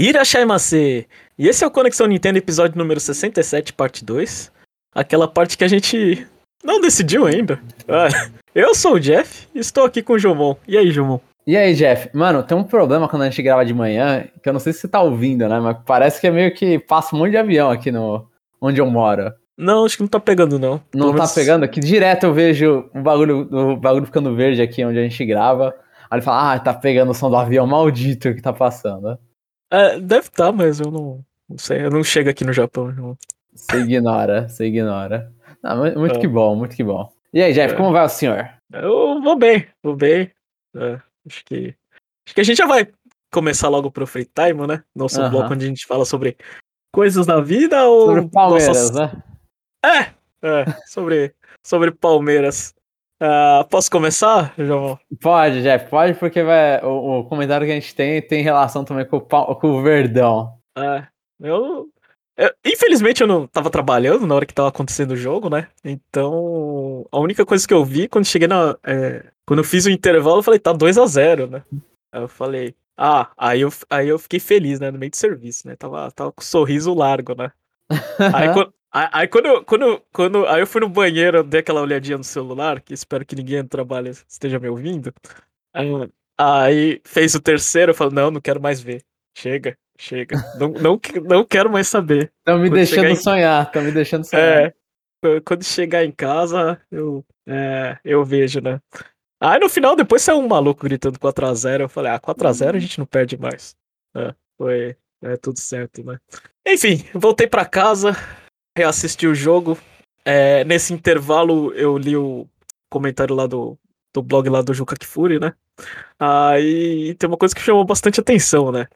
Irashaimase! E esse é o Conexão Nintendo, episódio número 67, parte 2. Aquela parte que a gente não decidiu ainda. Ah, eu sou o Jeff e estou aqui com o Jomon. E aí, Jomon? E aí, Jeff? Mano, tem um problema quando a gente grava de manhã, que eu não sei se você tá ouvindo, né? Mas parece que é meio que passa um monte de avião aqui no onde eu moro. Não, acho que não tá pegando, não. Não Pelo tá menos- pegando? Aqui direto eu vejo o bagulho, o bagulho ficando verde aqui onde a gente grava. Aí ele fala, ah, tá pegando o som do avião maldito que tá passando. É, deve estar, mas eu não, não sei. Eu não chego aqui no Japão, Jomon. Você ignora, você ignora. Não, mu- muito É. que bom, muito que bom. E aí, Jeff, É. como vai o senhor? Eu vou bem, vou bem. É, acho que. Acho que a gente já vai começar logo pro Free Time, né? Nosso Aham. bloco onde a gente fala sobre coisas da vida ou. Sobre Palmeiras, nossas- né? É, é, sobre, sobre Palmeiras. Ah, posso começar, João? Pode, Jeff, pode, porque vai, o, o comentário que a gente tem tem relação também com o, com o Verdão. É, eu, eu- Infelizmente eu não tava trabalhando na hora que tava acontecendo o jogo, né? Então, a única coisa que eu vi quando cheguei na. é, quando eu fiz o intervalo, eu falei, tá 2 a 0 né? Aí eu falei, ah, aí eu, aí eu fiquei feliz, né? No meio do serviço, né? Tava, tava com um sorriso largo, né? Aí, quando, aí, quando, eu, quando, quando aí eu fui no banheiro, eu dei aquela olhadinha no celular, que espero que ninguém no trabalho esteja me ouvindo. Aí, aí fez o terceiro, eu falei, não, não quero mais ver. Chega, chega. Não, não, não quero mais saber. Estão me Quando deixando sonhar, estão me deixando sonhar. É, qu- quando chegar em casa, eu, é, eu vejo, né? Aí no final, depois saiu um maluco gritando 4x0. Eu falei, ah, 4x0 a gente não perde mais. É, foi é, tudo certo, né? Enfim, voltei pra casa, reassisti o jogo. É, nesse intervalo, eu li o comentário lá do, do blog lá do Juca Kifuri, né? Aí tem uma coisa que chamou bastante atenção, né?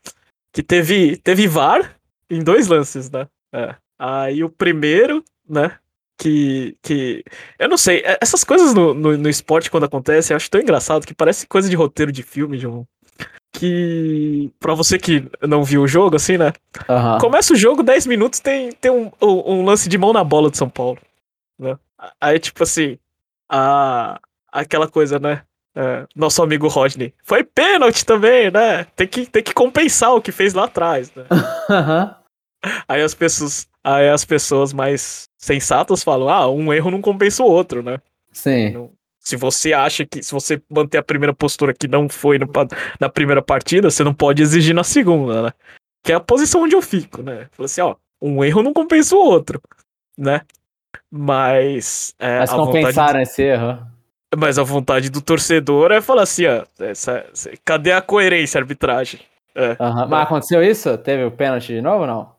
Que teve, teve VAR em dois lances, né? É. Aí o primeiro, né? Que, que. Eu não sei, é- essas coisas no, no, no esporte quando acontecem, eu acho tão engraçado que parece coisa de roteiro de filme, João. Que. Pra você que não viu o jogo, assim, né? Aham. Começa o jogo, 10 minutos, tem, tem um, um, um lance de mão na bola de São Paulo. Né? Aí, tipo assim, a, aquela coisa, né? é, nosso amigo Rodney. Foi pênalti também, né? Tem que, tem que compensar o que fez lá atrás, né? Aham. Aí as pessoas, aí as pessoas mais sensatas falam: ah, um erro não compensa o outro, né? Sim. Não- Se você acha que, se você manter a primeira postura que não foi no na primeira partida, você não pode exigir na segunda, né? Que é a posição onde eu fico, né? Falei assim, ó, um erro não compensa o outro, né? Mas. É, Mas compensaram esse erro. mas a vontade do torcedor é falar assim, ó, essa- essa- cadê a coerência, a arbitragem? É. Mas aconteceu isso? Teve o pênalti de novo ou não?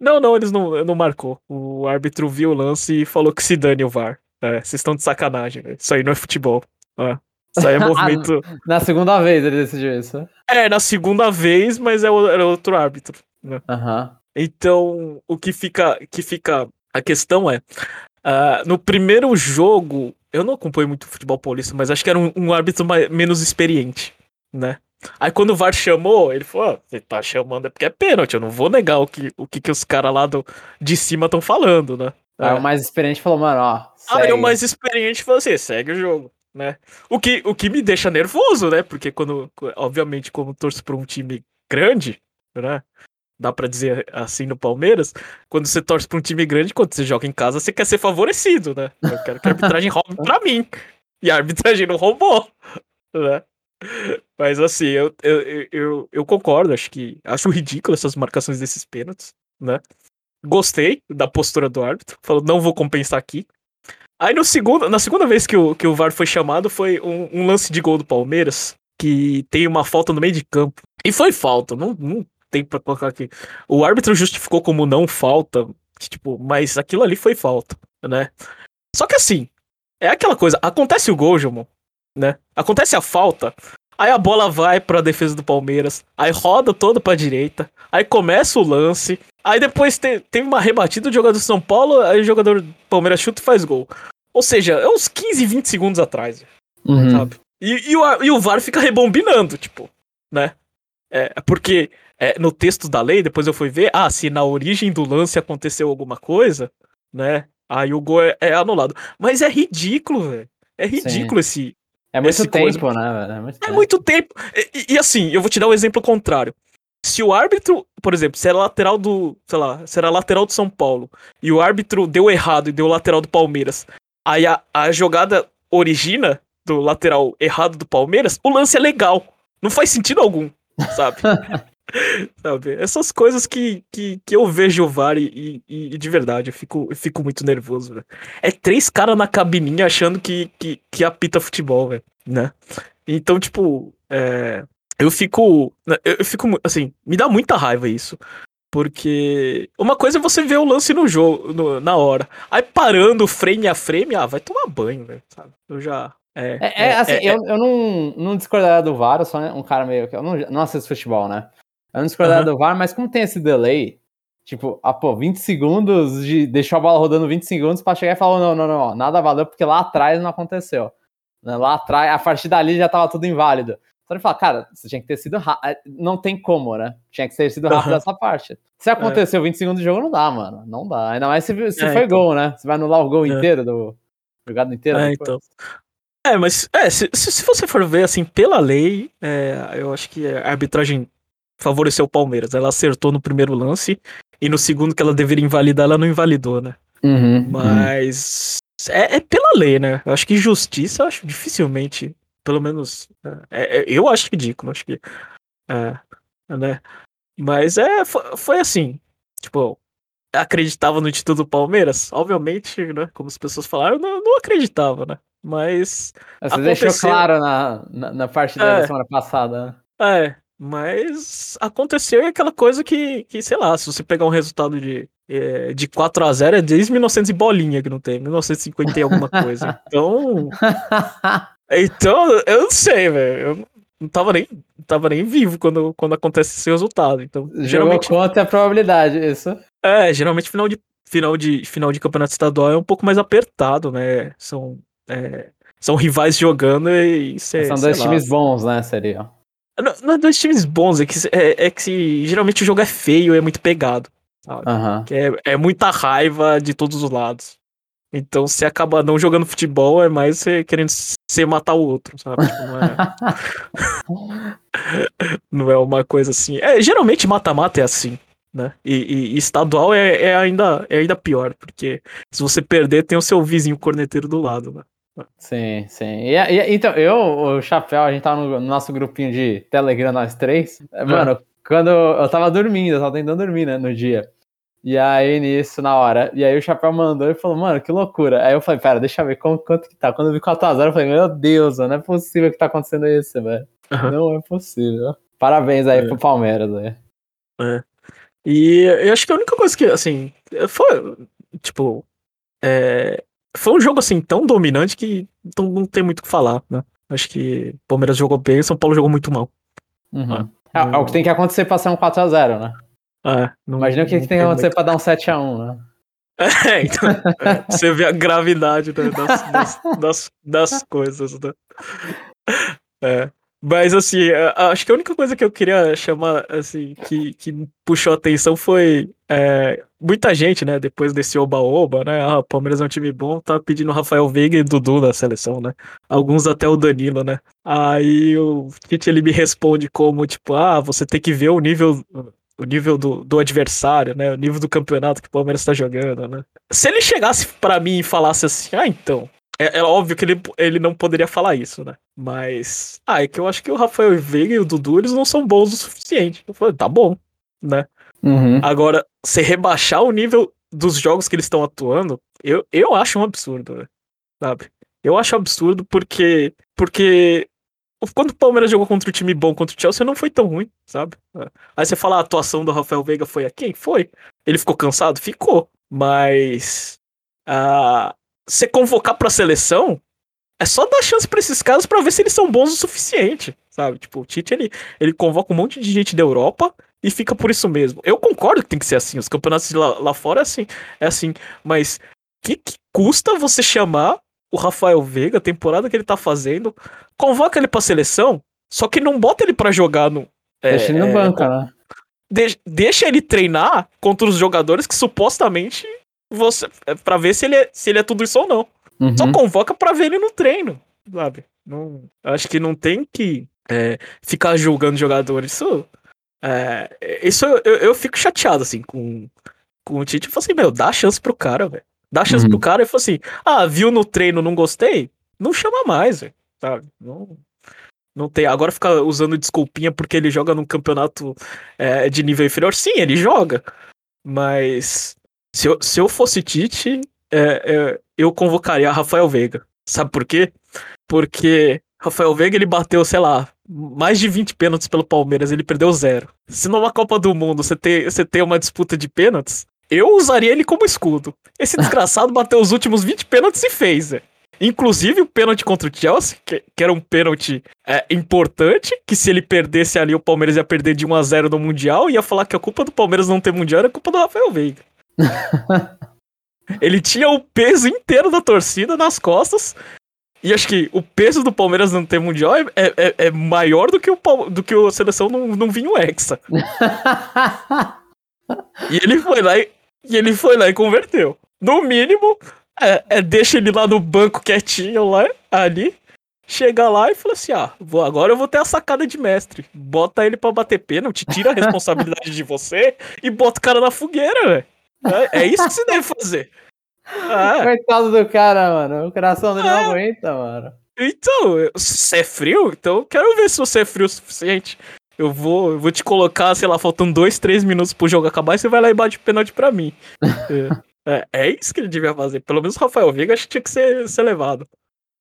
Não, não, eles não, não marcou. O árbitro viu o lance e falou que se dane o VAR. É, vocês estão de sacanagem, velho. Isso aí não é futebol. É. Isso aí é movimento. Na segunda vez ele decidiu isso. é, na segunda vez, mas é o- era outro árbitro. né? Aham. Então, o que fica, que fica. A questão é. ah, no primeiro jogo, eu não acompanho muito futebol paulista, mas acho que era um, um árbitro mai- menos experiente, né? Aí quando o VAR chamou, ele falou: "Ah, você tá chamando é porque é pênalti, eu não vou negar o que, o que, que os caras lá do, de cima estão falando, né? Aí o mais experiente falou, mano, ó. Aí segue. o mais experiente falou assim: segue o jogo, né? O que, o que me deixa nervoso, né? Porque quando, obviamente, como torço pra um time grande, né? Dá pra dizer assim no Palmeiras, quando você torce pra um time grande, quando você joga em casa, você quer ser favorecido, né? Eu quero que a arbitragem roube pra mim. E a arbitragem não roubou, né? Mas assim, eu, eu, eu, eu concordo, acho que. Acho ridículo essas marcações desses pênaltis, né? Gostei da postura do árbitro. Falou, não vou compensar aqui. Aí no segundo, na segunda vez que o, que o VAR foi chamado, foi um, um lance de gol do Palmeiras, que tem uma falta no meio de campo. E foi falta, não, não tem pra colocar aqui. O árbitro justificou como não falta, tipo, mas aquilo ali foi falta, né? Só que assim, é aquela coisa, acontece o gol, Gilmon, né? Acontece a falta, aí a bola vai pra defesa do Palmeiras, aí roda toda pra direita, aí começa o lance, aí depois tem, tem uma rebatida do jogador do São Paulo, aí o jogador do Palmeiras chuta e faz gol. Ou seja, é uns 15, 20 segundos atrás, Uhum. sabe? E, e, o, e o VAR fica rebombinando, tipo, né? É, porque é, no texto da lei, depois eu fui ver, ah, se na origem do lance aconteceu alguma coisa, né? Aí o gol é, é anulado. Mas é ridículo, velho. É ridículo esse. É muito Esse tempo, coisa- né? É muito É tempo. muito tempo. E, e- e assim, eu vou te dar um exemplo contrário. se o árbitro, por exemplo, se era lateral do, sei lá, se era lateral do São Paulo e o árbitro deu errado e deu lateral do Palmeiras, aí a, a jogada origina do lateral errado do Palmeiras, o lance é legal. Não faz sentido algum, sabe? sabe? Essas coisas que, que, que eu vejo o VAR e, e, e de verdade, eu fico, eu fico muito nervoso, velho. É três caras na cabininha achando que, que, que apita futebol, velho, né? Então, tipo, é, eu fico. Né, eu fico. Assim, me dá muita raiva isso. Porque uma coisa é você ver o lance no jogo, no, na hora. Aí parando frame a frame, ah, vai tomar banho, velho, sabe? Eu já. É, é, é assim, é, eu, eu não, não discordaria do VAR, eu sou um cara meio. Eu não, não assisto futebol, né? Eu não discordaria uhum. do VAR, mas como tem esse delay, tipo, ah, pô, 20 segundos de deixar a bola rodando 20 segundos pra chegar e falar: não, não, não, nada valeu, porque lá atrás não aconteceu. Né, lá atrás, a partir dali já tava tudo inválido. Então ele fala, cara, você tinha que ter sido rápido. É, não tem como, né? Tinha que ter sido rápido uhum. essa parte. Se aconteceu é. 20 segundos de jogo, não dá, mano. Não dá. Ainda mais se, se é, foi então. gol, né? Você vai anular o gol é. inteiro do. Jogado inteiro. É, então. É, mas é, se, se, você for ver assim, pela lei, é, eu acho que a arbitragem favoreceu o Palmeiras. Ela acertou no primeiro lance e no segundo que ela deveria invalidar, ela não invalidou, né? Uhum, mas uhum. É, é, pela lei, né? Eu acho que justiça, eu acho dificilmente, pelo menos, é, é, eu acho ridículo, acho que, é, né? Mas é, foi, foi assim, tipo, acreditava no título do Palmeiras? Obviamente, né? Como as pessoas falaram, eu não, não acreditava, né? Mas. Você aconteceu... deixou claro na, na, na parte da é, semana passada, né? É, mas aconteceu aquela coisa que, que, sei lá, se você pegar um resultado de, é, de 4 a 0 é desde 1900 e bolinha que não tem, 1950 e alguma coisa. Então. então, eu não sei, velho. Eu não tava nem, não tava nem vivo quando, quando acontece esse resultado. Então, Jogou geralmente. conta a probabilidade, isso. É, geralmente final de, final de, final de campeonato estadual é um pouco mais apertado, né? São. É, são rivais jogando e. Cê, São dois lá, times bons, né? Seria. Não, não é dois times bons, é que, é, é que geralmente o jogo é feio e é muito pegado. Uhum. É, é muita raiva de todos os lados. Então, se acaba não jogando futebol, é mais você querendo ser matar o outro, sabe? Tipo, não, é... não é uma coisa assim. É, geralmente mata-mata é assim, né? E, e, e estadual é, é, ainda, é ainda pior, porque se você perder, tem o seu vizinho corneteiro do lado, né? Sim, sim. E, e, então, eu, o Chapéu, a gente tava no, no nosso grupinho de Telegram, nós três. É. Mano, quando eu tava dormindo, eu tava tentando dormir, né, no dia. E aí, nisso, na hora. E aí o Chapéu mandou e falou, mano, que loucura. Aí eu falei, pera, deixa eu ver como, quanto que tá. Quando eu vi 4x0, eu falei, meu Deus, não é possível que tá acontecendo isso, velho. Uhum. Não é possível. Parabéns aí é. pro Palmeiras, velho. É. E eu acho que a única coisa que, assim, foi, tipo, é, foi um jogo assim tão dominante que não, não tem muito o que falar, né? Acho que o Palmeiras jogou bem, São Paulo jogou muito mal. Uhum. É, é, o que tem que acontecer pra ser um 4x0, né? É, não, Imagina o que, que tem que acontecer muito... pra dar um 7x1, né? É, então, é, você vê a gravidade né, das, das, das, das, coisas, né? É. Mas assim, acho que a única coisa que eu queria chamar, assim, que, que puxou atenção foi é, muita gente, né, depois desse oba-oba, né, ah, Palmeiras é um time bom, tá pedindo Rafael Veiga e Dudu na seleção, né, alguns até o Danilo, né. Aí o Tite, ele me responde como, tipo, ah, você tem que ver o nível o nível do, do adversário, né? O nível do campeonato que o Palmeiras tá jogando, né? Se ele chegasse para mim e falasse assim, ah, então, é, é, óbvio que ele, ele não poderia falar isso, né? Mas. Ah, é que eu acho que o Rafael Veiga e o Dudu eles não são bons o suficiente. Eu falei, tá bom, né? Uhum. Agora, se rebaixar o nível dos jogos que eles estão atuando, eu, eu acho um absurdo, né? sabe? Eu acho absurdo porque. Porque. Quando o Palmeiras jogou contra o time bom contra o Chelsea, não foi tão ruim, sabe? Aí você fala a atuação do Rafael Veiga foi a quem? Foi. Ele ficou cansado? Ficou. Mas. Uh, você convocar pra seleção, é só dar chance para esses caras para ver se eles são bons o suficiente, sabe? Tipo, o Tite, ele, ele convoca um monte de gente da Europa e fica por isso mesmo. Eu concordo que tem que ser assim, os campeonatos lá, lá fora é assim, é assim, mas que, que custa você chamar o Rafael Veiga, a temporada que ele tá fazendo, convoca ele pra seleção, só que não bota ele para jogar no... É, deixa ele no é, banco, né? De, deixa ele treinar contra os jogadores que supostamente você é, para ver se ele, é, se ele é tudo isso ou não. Uhum. Só convoca para ver ele no treino, sabe? Não, acho que não tem que é, ficar julgando jogador. Isso, É, isso eu, eu, fico chateado, assim, com, com o Tite. Eu falo assim, meu, dá chance pro cara, velho. Dá chance uhum. pro cara e falo assim, ah, viu no treino, não gostei? Não chama mais, velho. Sabe? Não, não tem. Agora ficar usando desculpinha porque ele joga num campeonato é, de nível inferior. Sim, ele joga. Mas se eu, se eu fosse Tite, é, é, eu convocaria Rafael Veiga. Sabe por quê? Porque Rafael Veiga ele bateu, sei lá, mais de 20 pênaltis pelo Palmeiras, ele perdeu zero. Se numa Copa do Mundo você tem, você tem uma disputa de pênaltis, eu usaria ele como escudo. Esse desgraçado bateu os últimos 20 pênaltis e fez, é. Inclusive o pênalti contra o Chelsea, que, que era um pênalti é, importante, que se ele perdesse ali, o Palmeiras ia perder de 1 a 0 no Mundial, e ia falar que a culpa do Palmeiras não ter Mundial era culpa do Rafael Veiga. ele tinha o peso inteiro da torcida nas costas, e acho que o peso do Palmeiras não ter Mundial é, é, é maior do que, o, do que a seleção não, não vinha o Hexa. e ele foi lá e, e ele foi lá e converteu. No mínimo, é, é, deixa ele lá no banco quietinho lá, ali. Chega lá e fala assim: ah, vou, agora eu vou ter a sacada de mestre. Bota ele pra bater pênalti, tira a responsabilidade de você e bota o cara na fogueira, velho. É, é, isso que você deve fazer. Ah. Coitado do cara, mano. O coração dele não aguenta, mano. Então, você é frio? Então eu quero ver se você é frio o suficiente. Eu vou, eu vou te colocar, sei lá, faltando dois, três minutos pro jogo acabar e você vai lá e bate pênalti pra mim. é. É, é isso que ele devia fazer. Pelo menos o Rafael Veiga acho que tinha que ser, ser levado.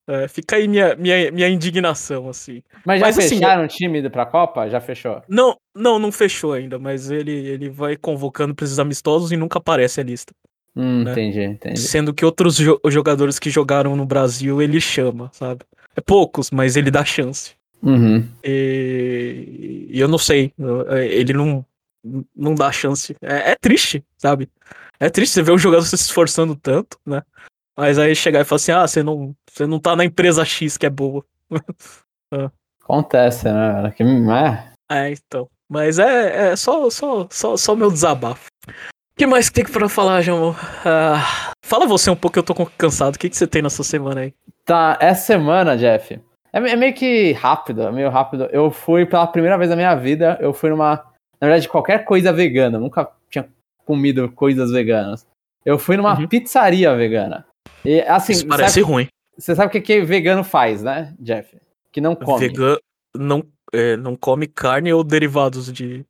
É, fica aí minha, minha, minha indignação, assim. Mas já mas, assim, fecharam assim, o time pra Copa? Já fechou? Não, não, não fechou ainda, mas ele, ele vai convocando pra esses amistosos e nunca aparece a lista. Hum, né? Entendi, entendi. Sendo que outros jo jogadores que jogaram no Brasil ele chama, sabe? É poucos, mas ele dá chance. Uhum. E, e eu não sei, ele não, não dá chance. É, é triste, sabe? É triste você ver o jogador se esforçando tanto, né? Mas aí chegar e falar assim, ah, você não, você não tá na empresa X que é boa. Ah. Acontece, né? Que, é. é, então. Mas é, é só, só, só, só meu desabafo. O que mais que tem pra falar, João? Uh, fala você um pouco, eu tô cansado. O que, que você tem nessa semana aí? Tá, essa semana, Jeff, é, é meio que rápido, é meio rápido. Eu fui pela primeira vez na minha vida, eu fui numa. Na verdade, qualquer coisa vegana. Nunca tinha comido coisas veganas. Eu fui numa uhum. pizzaria vegana. E, assim, Isso parece sabe, ruim. Você sabe o que, que vegano faz, né, Jeff? Que não come. Vegano não, é, não come carne ou derivados de,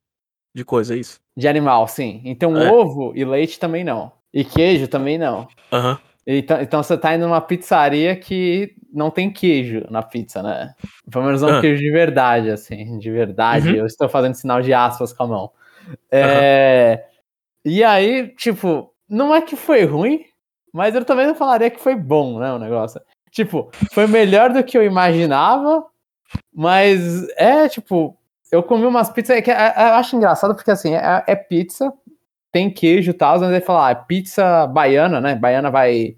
de coisa, é isso? De animal, sim. Então é. ovo e leite também não. E queijo também não. Uhum. Então, então você tá indo numa pizzaria que não tem queijo na pizza, né? Pelo menos não uhum. queijo de verdade, assim. De verdade. Uhum. Eu estou fazendo sinal de aspas com a mão. É. E aí, tipo, não é que foi ruim, mas eu também não falaria que foi bom, né, o negócio. Tipo, foi melhor do que eu imaginava, mas é, tipo, eu comi umas pizzas é que é, é, eu acho engraçado porque, assim, é, é pizza, tem queijo e tal, mas ele fala, ah, pizza baiana, né, baiana vai,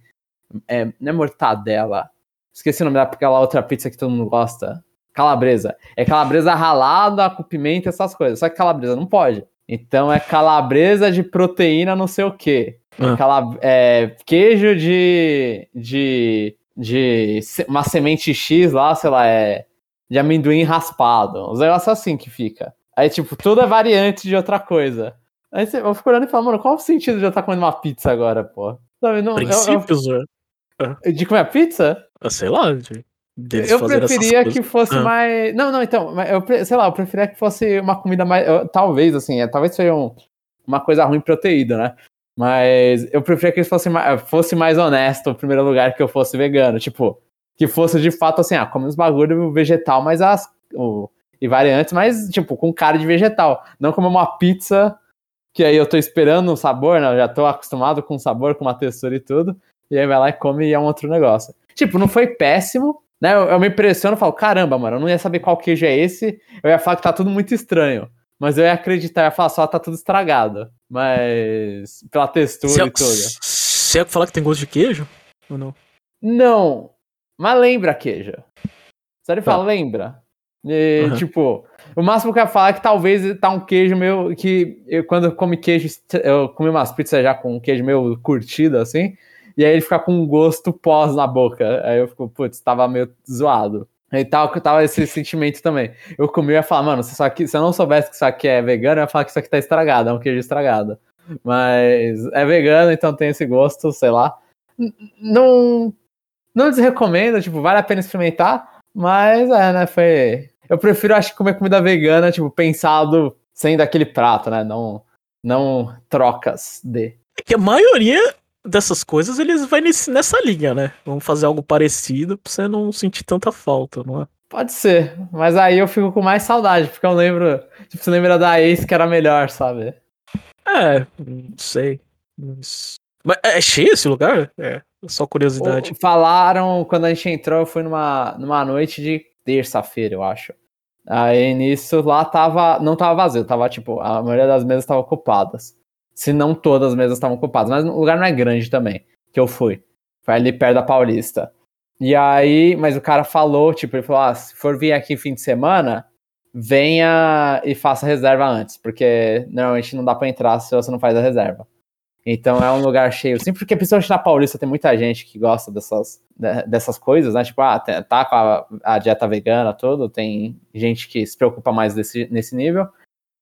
é, não é mortadela, esqueci o nome daquela outra pizza que todo mundo gosta, calabresa. É calabresa ralada com pimenta, essas coisas, só que calabresa não pode. Então é calabresa de proteína não sei o quê. Ah. Calab é, queijo de, de, de uma semente X lá, sei lá, é de amendoim raspado. Os negócios assim que fica. Aí, tipo, tudo é variante de outra coisa. Aí você, eu fico olhando e falo, mano, qual o sentido de eu estar comendo uma pizza agora, pô? Sabe, não, Princípios, eu, eu, De comer a pizza? Eu sei lá, de eu preferia que fosse ah. mais. Não, não, então, eu, sei lá, eu preferia que fosse uma comida mais. Eu, talvez, assim, é, talvez seja um, uma coisa ruim ido, né? Mas eu preferia que fosse mais, fosse mais honesto, em primeiro lugar, que eu fosse vegano. Tipo, que fosse de fato assim, ah, come uns bagulho vegetal, mas as. O, e variantes, mas, tipo, com cara de vegetal. Não como uma pizza que aí eu tô esperando um sabor, né? Eu já tô acostumado com o sabor, com uma textura e tudo. E aí vai lá e come e é um outro negócio. Tipo, não foi péssimo, né, eu, eu me impressiono e falo, caramba, mano, eu não ia saber qual queijo é esse. Eu ia falar que tá tudo muito estranho. Mas eu ia acreditar, eu ia falar só, tá tudo estragado. Mas. pela textura cê, e tudo. Você ia falar que tem gosto de queijo? Ou não? Não. Mas lembra queijo. Só ele tá. fala, lembra. E, uhum. Tipo, o máximo que eu ia falar é que talvez tá um queijo meu. Que eu, quando eu comi queijo, eu comi umas pizzas já com queijo meio curtido, assim e aí ele fica com um gosto pós na boca. Aí eu fico, putz, tava meio zoado. E tal, que tava esse sentimento também. Eu comi e ia falar, mano, se, isso aqui, se eu não soubesse que isso aqui é vegano, eu ia falar que isso aqui tá estragado, é um queijo estragado. Mas é vegano, então tem esse gosto, sei lá. Não, não desrecomendo, tipo, vale a pena experimentar, mas é, né, foi... Eu prefiro, acho que comer comida vegana, tipo, pensado sendo aquele prato, né, não, não trocas de. É que a maioria dessas coisas eles vai nesse, nessa linha, né? Vamos fazer algo parecido pra você não sentir tanta falta, não é? Pode ser, mas aí eu fico com mais saudade, porque eu lembro, tipo, você lembra da ex que era melhor, sabe? É, não sei. Mas é cheio esse lugar? É, só curiosidade. Falaram, quando a gente entrou, foi numa, numa noite de terça-feira, eu acho. Aí nisso lá tava, não tava vazio, tava tipo, a maioria das mesas estavam ocupadas. Se não todas as mesas estavam ocupadas, mas o lugar não é grande também, que eu fui. Foi ali perto da Paulista. E aí, mas o cara falou, tipo, ele falou: ah, se for vir aqui fim de semana, venha e faça reserva antes, porque normalmente não dá para entrar se você não faz a reserva. Então é um lugar cheio, sempre porque principalmente na Paulista tem muita gente que gosta dessas, dessas coisas, né? Tipo, ah, tá com a, a dieta vegana, tudo, tem gente que se preocupa mais desse, nesse nível.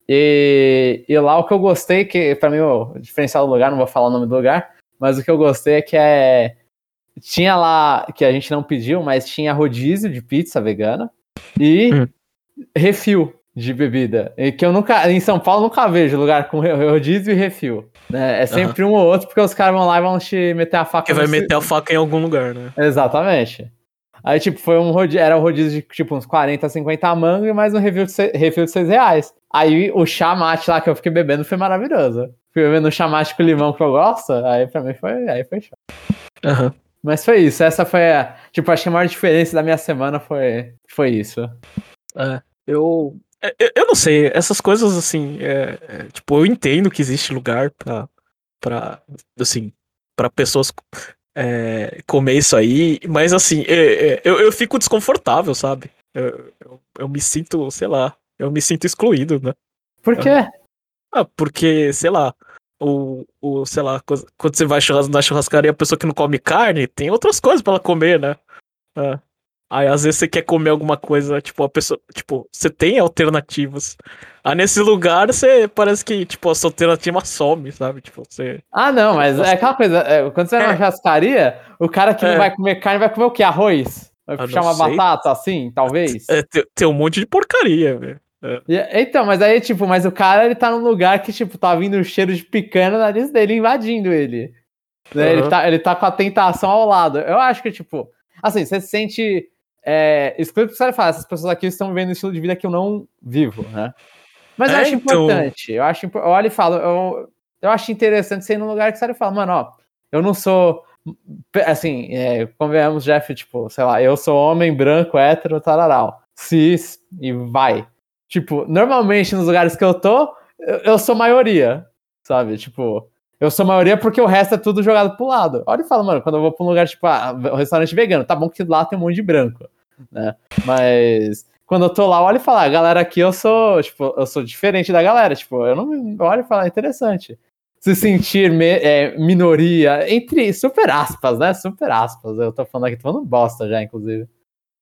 E, e lá o que eu gostei, que para mim o diferencial do lugar, não vou falar o nome do lugar, mas o que eu gostei é que é. Tinha lá, que a gente não pediu, mas tinha rodízio de pizza vegana e hum. refil de bebida. E que eu nunca. Em São Paulo nunca vejo lugar com rodízio e refil. Né? É sempre uhum. um ou outro, porque os caras vão lá e vão te meter a faca. Que vai meter a faca em algum lugar, né? Exatamente. Aí, tipo, foi um rodízio, era um rodízio de tipo uns 40, 50 mangos e mais um refil de, 6, refil de 6 reais. Aí o chamate lá que eu fiquei bebendo foi maravilhoso. Fui bebendo um chamate com limão que eu gosto, aí pra mim foi, aí foi show. Uhum. Mas foi isso, essa foi a. Tipo, acho que a maior diferença da minha semana foi, foi isso. É, eu, é, eu. Eu não sei, essas coisas assim, é, é, tipo, eu entendo que existe lugar pra, pra assim, pra pessoas é, comer isso aí, mas assim, é, é, eu, eu fico desconfortável, sabe? Eu, eu, eu, me sinto, sei lá, eu me sinto excluído, né? Por quê? Ah, porque, sei lá, o, o sei lá, quando você vai na churrascaria, a pessoa que não come carne, tem outras coisas para ela comer, né? Ah. Aí às vezes você quer comer alguma coisa, tipo, a pessoa, tipo, você tem alternativas. Aí nesse lugar você parece que, tipo, a sua alternativa some, sabe? Tipo, você. Ah, não, mas é aquela coisa, é, quando você vai é. na churrascaria, o cara que é. não vai comer carne vai comer o quê? Arroz? Vai puxar uma sei. batata assim, talvez? É, tem, tem, um monte de porcaria, velho. É. Então, mas aí, tipo, mas o cara ele tá num lugar que, tipo, tá vindo o cheiro de picanha na nariz dele, invadindo ele. Né? Uhum. Ele, tá, ele tá com a tentação ao lado. Eu acho que, tipo, assim, você se sente é, isso que preciso falar, essas pessoas aqui estão vivendo um estilo de vida que eu não vivo, né? Mas é, eu acho então... importante. Eu acho, eu olho e falo, eu, eu acho interessante ser num lugar que você fala, mano, ó, eu não sou assim, é, convenhamos, Jeff, tipo, sei lá, eu sou homem branco, hétero, tararal, cis e vai. Tipo, normalmente nos lugares que eu tô, eu, eu sou maioria, sabe? Tipo, eu sou maioria porque o resto é tudo jogado pro lado. Olha e fala, mano, quando eu vou pra um lugar, tipo, ah, um restaurante vegano, tá bom que lá tem um monte de branco né? Mas quando eu tô lá, olha e falo, ah, galera aqui eu sou, tipo, eu sou diferente da galera, tipo, eu não olho e falo, é interessante. Se sentir me, é, minoria, entre super aspas, né? Super aspas. Eu tô falando aqui, tô falando bosta já, inclusive.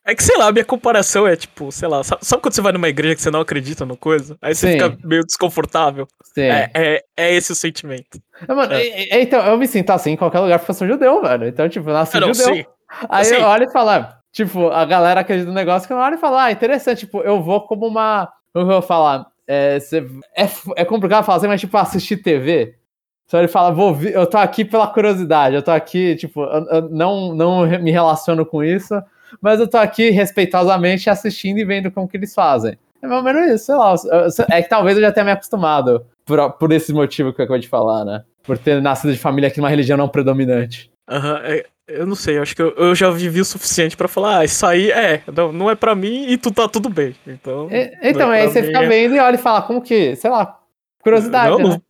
É que, sei lá, a minha comparação é tipo, sei lá, sabe, sabe, quando você vai numa igreja que você não acredita no coisa? Aí você Sim. fica meio desconfortável. Sim. É, é, é esse o sentimento. É, mano, é. então, eu me sinto assim em qualquer lugar porque eu sou judeu, velho. Então, tipo, eu nasci não, judeu. Sim. Aí assim, eu olho e falo, ah, Tipo, a galera acredita no negócio que na hora de falar, ah, interessante, tipo, eu vou como uma. Como eu vou falar? É, cê, é, é complicado falar assim, mas tipo, assistir TV. Só ele fala, vou vi, eu tô aqui pela curiosidade, eu tô aqui, tipo, eu, eu não, não me relaciono com isso, mas eu tô aqui respeitosamente assistindo e vendo como que eles fazem. É mais ou menos isso, sei lá. É que talvez eu já tenha me acostumado por, por esse motivo que eu acabei de falar, né? Por ter nascido de família que uma religião não predominante. Uhum, é, eu não sei, acho que eu, eu já vivi o suficiente para falar, ah, isso aí é, não, não é para mim e tu tá tudo bem. Então, é, então é aí você fica é... vendo e olha e fala, como que, sei lá, curiosidade. Não, né? não,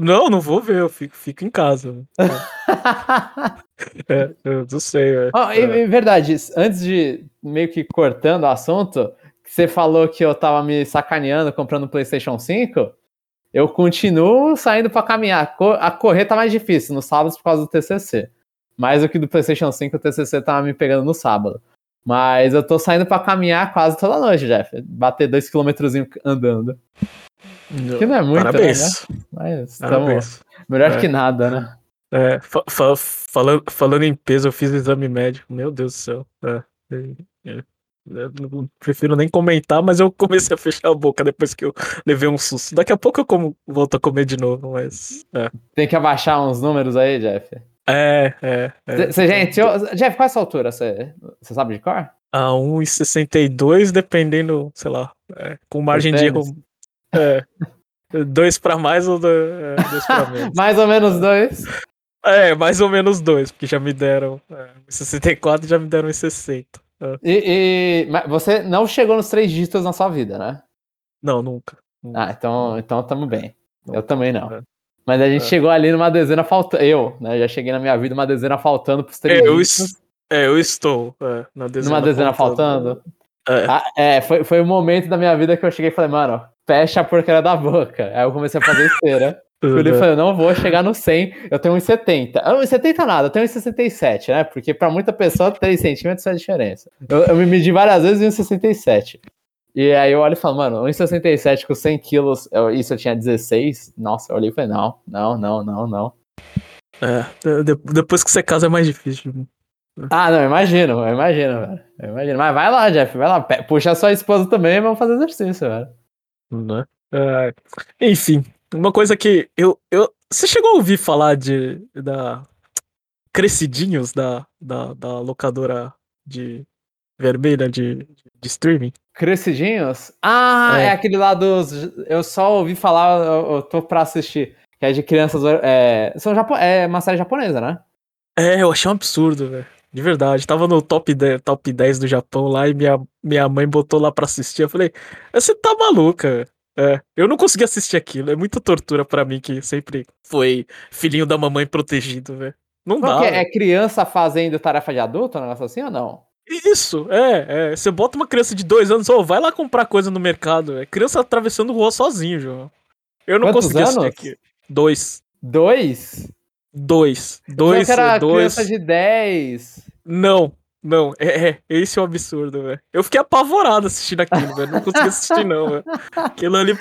não, não, vou ver, eu fico, fico em casa. é, eu não sei. É, oh, é. verdade, antes de meio que cortando o assunto, você falou que eu tava me sacaneando comprando o PlayStation 5. Eu continuo saindo para caminhar. A correr tá mais difícil nos sábados por causa do TCC. Mais do que do PlayStation 5, o TCC tava me pegando no sábado. Mas eu tô saindo pra caminhar quase toda noite, Jeff. Bater dois quilômetros andando. Que não é muito, Parabéns. né? Mas Parabéns. melhor É. que nada, né? É, fa- fa- falando, falando em peso, eu fiz exame médico. Meu Deus do céu. É, é, é. Não prefiro nem comentar, mas eu comecei a fechar a boca depois que eu levei um susto. Daqui a pouco eu como, volto a comer de novo, mas. É, Tem que abaixar uns números aí, Jeff. É. é, é. Você já entrou. Jeff, qual é a sua altura? Você sabe de cor? A 1,62, dependendo, sei lá, é, com margem de erro. É, dois pra mais ou é, dois pra menos. Mais ou menos dois. É, mais ou menos dois, porque já me deram é, 64 e já me deram 60. É. E, e- você não chegou nos três dígitos na sua vida, né? Não, nunca. Ah, então, então tamo bem. Eu também não. É. Mas a gente É. chegou ali numa dezena faltando. Eu, né? Já cheguei na minha vida uma dezena faltando pros três É, eu, es- é, eu estou é, na dezena Numa dezena faltando. É. Ah, é, foi, foi o momento da minha vida que eu cheguei e falei, mano, fecha a porcaria da boca. Aí eu comecei a fazer esteira. Uhum. Ele falou, não vou chegar no 100, eu tenho 1,70. Ah, 1,70 nada, eu tenho 1,67, né? Porque pra muita pessoa 3 centímetros faz diferença. Eu, eu me medi várias vezes em 1,67. E aí eu olho e falo, mano, 1,67 com 100 quilos, eu- isso eu tinha 16. Nossa, eu olhei e falei, não, não, não, não, não. É, de- depois que você casa é mais difícil. Ah, não, imagino, eu imagino, velho. Eu imagino. Mas vai lá, Jeff, vai lá. Puxa a sua esposa também e vamos fazer exercício, velho. Né? É, enfim, uma coisa que eu, eu. Você chegou a ouvir falar de. da. Crescidinhos da, da, da locadora de vermelha de, de streaming? Crescidinhos? Ah, é. É. aquele lá dos. Eu só ouvi falar, eu, eu tô pra assistir. Que é de crianças. É, são japo... é uma série japonesa, né? É, eu achei um absurdo, velho. De verdade. Tava no top 10, top 10 do Japão lá e minha, minha mãe botou lá pra assistir. Eu falei, você tá maluca. É, eu não consegui assistir aquilo. É muita tortura pra mim que sempre foi filhinho da mamãe protegido, velho. Não Qual dá. é? É criança fazendo tarefa de adulto, um negócio assim ou não? Isso, é, é. Você bota uma criança de dois anos, ô, vai lá comprar coisa no mercado. É criança atravessando rua sozinho, João. Eu não Quantos consegui assistir anos? aqui. Dois. Dois? Dois. Eu Dois. era dois. criança de 10. Não, não. É, é. Esse é o absurdo, velho. Eu fiquei apavorado assistindo aquilo, velho. Não consegui assistir, não, velho. Aquilo ali.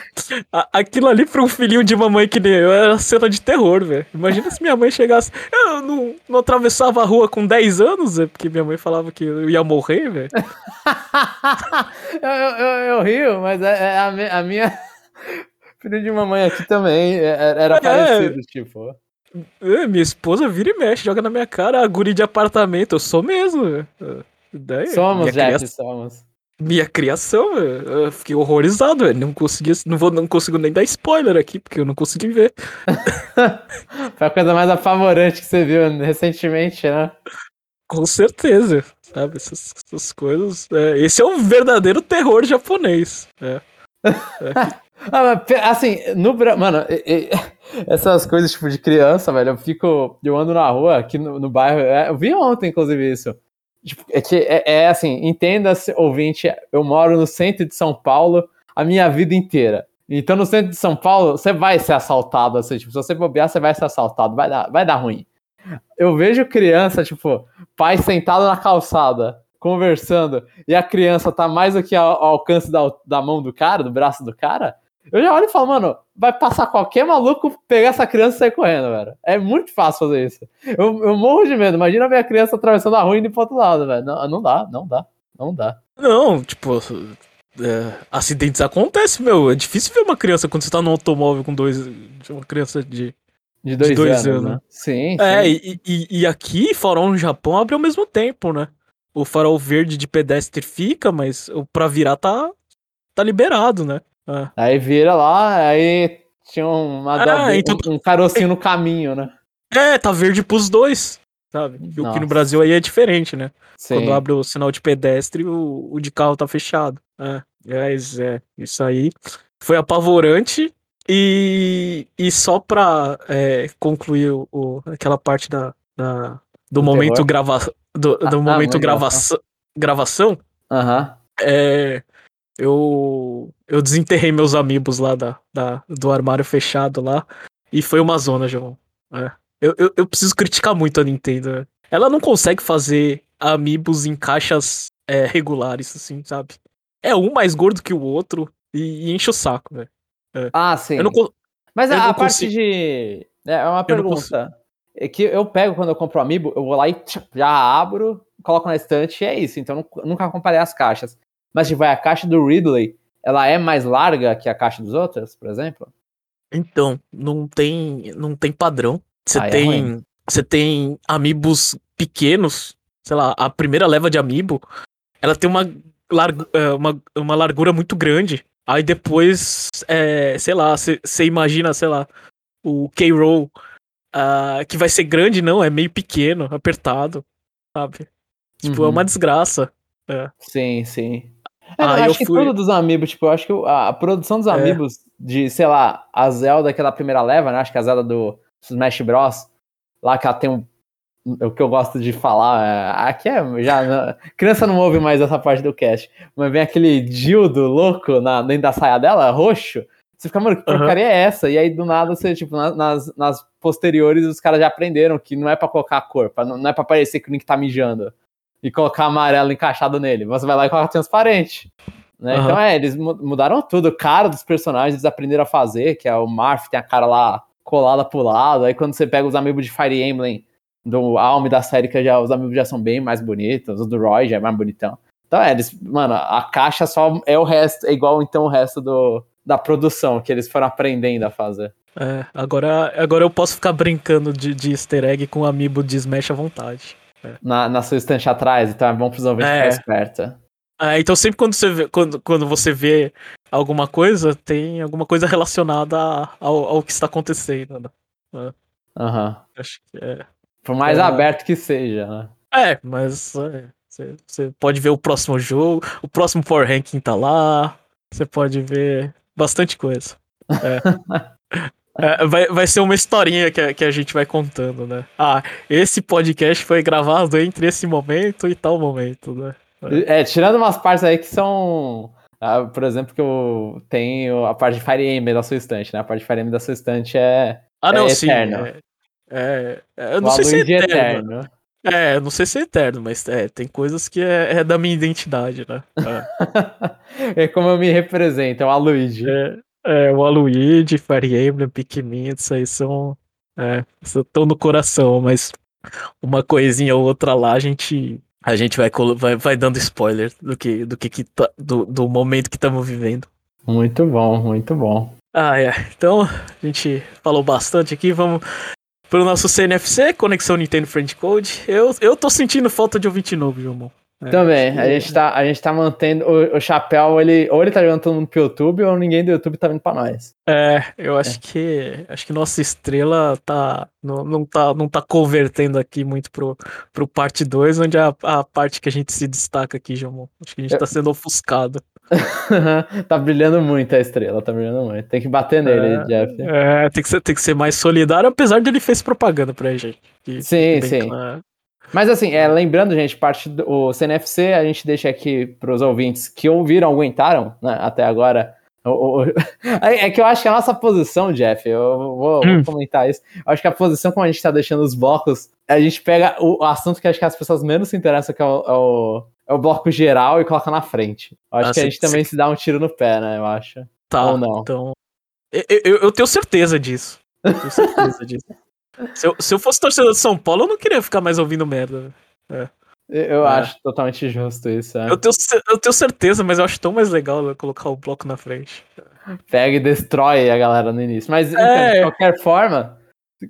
a- aquilo ali pra um filhinho de mamãe que nem eu era cena de terror, velho. Imagina se minha mãe chegasse. Eu não, não atravessava a rua com 10 anos, é porque minha mãe falava que eu ia morrer, velho. eu, eu, eu, rio, mas é, é a, mi- a minha. Filho de mamãe aqui também é- era É. parecido, tipo. É, minha esposa vira e mexe, joga na minha cara a guri de apartamento. Eu sou mesmo, velho. Daí, Somos, Jeff, somos. minha criação. Eu fiquei horrorizado, velho. Não consegui, não vou, não consigo nem dar spoiler aqui, porque eu não consegui ver. Foi a coisa mais apavorante que você viu recentemente, né? Com certeza, sabe? Essas, essas coisas. é, esse é o verdadeiro terror japonês. É. Ah, mas, assim, no Bra- Mano, e- essas coisas tipo de criança, velho, eu fico. Eu ando na rua aqui no, no bairro. é, eu vi ontem, inclusive, isso. Tipo, é que é, é assim, entenda-se, ouvinte, eu moro no centro de São Paulo a minha vida inteira. Então, no centro de São Paulo, você vai ser assaltado, assim, tipo, se você bobear, você vai ser assaltado, vai dar, vai dar ruim. Eu vejo criança, tipo, pai sentado na calçada, conversando, e a criança tá mais do que ao, ao alcance da, da mão do cara, do braço do cara. Eu já olho e falo, mano, vai passar qualquer maluco pegar essa criança e sair correndo, velho. É muito fácil fazer isso. Eu, eu morro de medo. Imagina a minha criança atravessando a rua e indo pro outro lado, velho. Não, não dá, não dá, não dá. Não, tipo. é, acidentes acontecem, meu. É difícil ver uma criança quando você tá num automóvel com dois. Uma criança de. De dois, dois anos, anos. né? Sim, É, sim. e, e, e aqui, farol no Japão abre ao mesmo tempo, né? O farol verde de pedestre fica, mas o pra virar tá, tá liberado, né? É. Aí vira lá, aí tinha uma Ah, então- um, um carocinho no caminho, né? É, tá verde pros dois, sabe? O que no Brasil aí é diferente, né? Sim. Quando abre o sinal de pedestre, o, o de carro tá fechado. É, mas é, isso aí foi apavorante. E, e só pra é, concluir o, o- aquela parte da, da- do Do momento, grava, do, do Ah, momento gravação, gravação Aham. é, eu, eu desenterrei meus amigos lá da, da- do armário fechado lá. E foi uma zona, João. É. Eu, eu, eu preciso criticar muito a Nintendo. né? Ela não consegue fazer amiibos em caixas é, regulares, assim, sabe? É um mais gordo que o outro e, e enche o saco, velho. É. Ah, sim. Não, Mas a, a parte de. É uma pergunta. É que eu pego quando eu compro o Amiibo, eu vou lá e já abro, coloco na estante e é isso. Então nunca comparei as caixas. Mas tipo, a caixa do Ridley, ela é mais larga que a caixa dos outros, por exemplo? Então, não tem, não tem padrão. Você Ah, é tem, ruim. você tem amigos pequenos, sei lá, a primeira leva de amiibo, ela tem uma, é, uma, uma largura muito grande. Aí depois, é, sei lá, você imagina, sei lá, o K-Roll, ah, que vai ser grande, não, é meio pequeno, apertado, sabe? Tipo, é Uhum. uma desgraça. Sim, sim. É, Ah, acho que fui- tudo dos Amiibos, tipo, eu acho que a, produção dos É. Amiibos de, sei lá, a Zelda, aquela primeira leva, né? Acho que a Zelda do Smash Bros. Lá que ela tem um. O que eu gosto de falar, é, aqui é já. Criança não ouve mais essa parte do cast, mas vem aquele dildo louco na, dentro da saia dela, roxo. Você fica, mano, que porcaria é essa? E aí do nada você, tipo, na- nas, nas posteriores os caras já aprenderam que não é pra colocar a cor, pra, não, não é pra parecer que o Link tá mijando e colocar amarelo encaixado nele. Você vai lá e coloca transparente. Né? Aham. Então é, eles mu- mudaram tudo. O cara dos personagens eles aprenderam a fazer, que é o Marth, tem a cara lá colada pro lado. Aí quando você pega os amigos de Fire Emblem, do Alm e da série, que já, os amigos já são bem mais bonitos, os do Roy já é mais bonitão. Então é, eles, mano, a caixa só é o resto, é igual então o resto do, da produção, que eles foram aprendendo a fazer. É, agora, agora eu posso ficar brincando de, de easter egg com o amiibo de Smash à vontade. Na, na sua estante atrás, então é bom pros ouvintes É. ficar esperta. É, então sempre quando você, vê, quando, quando você vê alguma coisa, tem alguma coisa relacionada ao, ao que está acontecendo. Né? Aham. Acho que é. Por mais É. aberto que seja, né? É, mas é, você, você pode ver o próximo jogo, o próximo Power Ranking tá lá, você pode ver bastante coisa. É. É, vai, vai ser uma historinha que, a- que a gente vai contando, né? Ah, esse podcast foi gravado entre esse momento e tal momento, né? É, tirando umas partes aí que são. ah, por exemplo, que eu tenho a parte de Fire Emblem da sua estante, né? A parte de Fire Emblem da sua estante é Ah, não, É sim. É, é- é, eu o não sei se é de eterno. Eterno. É, eu não sei se é eterno, mas é, tem coisas que é, é da minha identidade, né? É. é como eu me represento, é o Aloyd. É, é, o Aluigi, Fire Emblem, Pikmin, isso aí são. É, estão no coração, mas uma coisinha ou outra lá a gente. A gente vai, vai, vai dando spoiler do que, do que, que tá- do, do momento que estamos vivendo. Muito bom, muito bom. Ah, é. Então, a gente falou bastante aqui. Vamos pro nosso CNFC, Conexão Nintendo Friend Code. Eu, eu tô sentindo falta de ouvinte novo, João. É, Também, a gente, tá, a gente tá mantendo. O, o chapéu, ele, ou ele tá jogando todo mundo pro YouTube, ou ninguém do YouTube tá vindo pra nós. É, eu acho que acho que nossa estrela tá não, não tá não tá convertendo aqui muito pro, pro parte 2, onde é a, a parte que a gente se destaca aqui, João. Acho que a gente Eu- tá sendo ofuscado. tá brilhando muito a estrela, tá brilhando muito. Tem que bater nele, Jeff. É, tem que ser tem que ser mais solidário, apesar de ele fez propaganda pra gente. que Sim, sim. claro. Mas assim, é, lembrando, gente, parte do o CNFC, a gente deixa aqui pros ouvintes que ouviram, aguentaram, né, até agora. O- o- é é que eu acho que a nossa posição, Jeff, eu vou, vou Hum. comentar isso. Eu acho que a posição como a gente tá deixando os blocos, a gente pega o assunto que acho que as pessoas menos se interessam, que é o, é o, é o bloco geral, e coloca na frente. Eu acho Ah, que a gente também se dá um tiro no pé, né, eu acho. Tá, Ou não. então eu, eu, eu tenho certeza disso. Eu tenho certeza disso. Se eu, se eu fosse torcedor de São Paulo, eu não queria ficar mais ouvindo merda. Eu, eu É. acho totalmente justo isso. é. Eu tenho, eu tenho certeza, mas eu acho tão mais legal colocar o bloco na frente. pega e destrói a galera no início. Mas, então, É. de qualquer forma,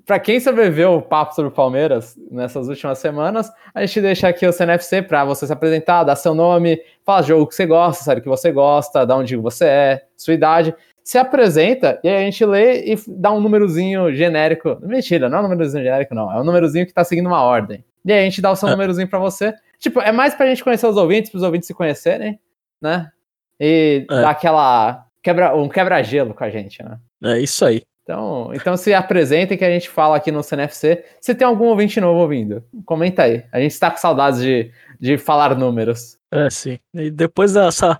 pra quem sobreviveu o papo sobre o Palmeiras nessas últimas semanas, a gente deixa aqui o CNFC pra você se apresentar, dar seu nome, falar jogo que você gosta, série que você gosta, da onde você é, sua idade. Se apresenta e aí a gente lê e dá um númerozinho genérico. Mentira, não é um númerozinho genérico, não. É um númerozinho que tá seguindo uma ordem. E aí a gente dá o seu númerozinho pra você. Tipo, é mais pra gente conhecer os ouvintes, pros ouvintes se conhecerem, né? E É. dar aquela. Quebra, um quebra-gelo com a gente, né? É isso aí. Então, então se apresentem que a gente fala aqui no CNFC. Se tem algum ouvinte novo ouvindo, comenta aí. A gente está com saudades de, de falar números. É, sim. E depois dessa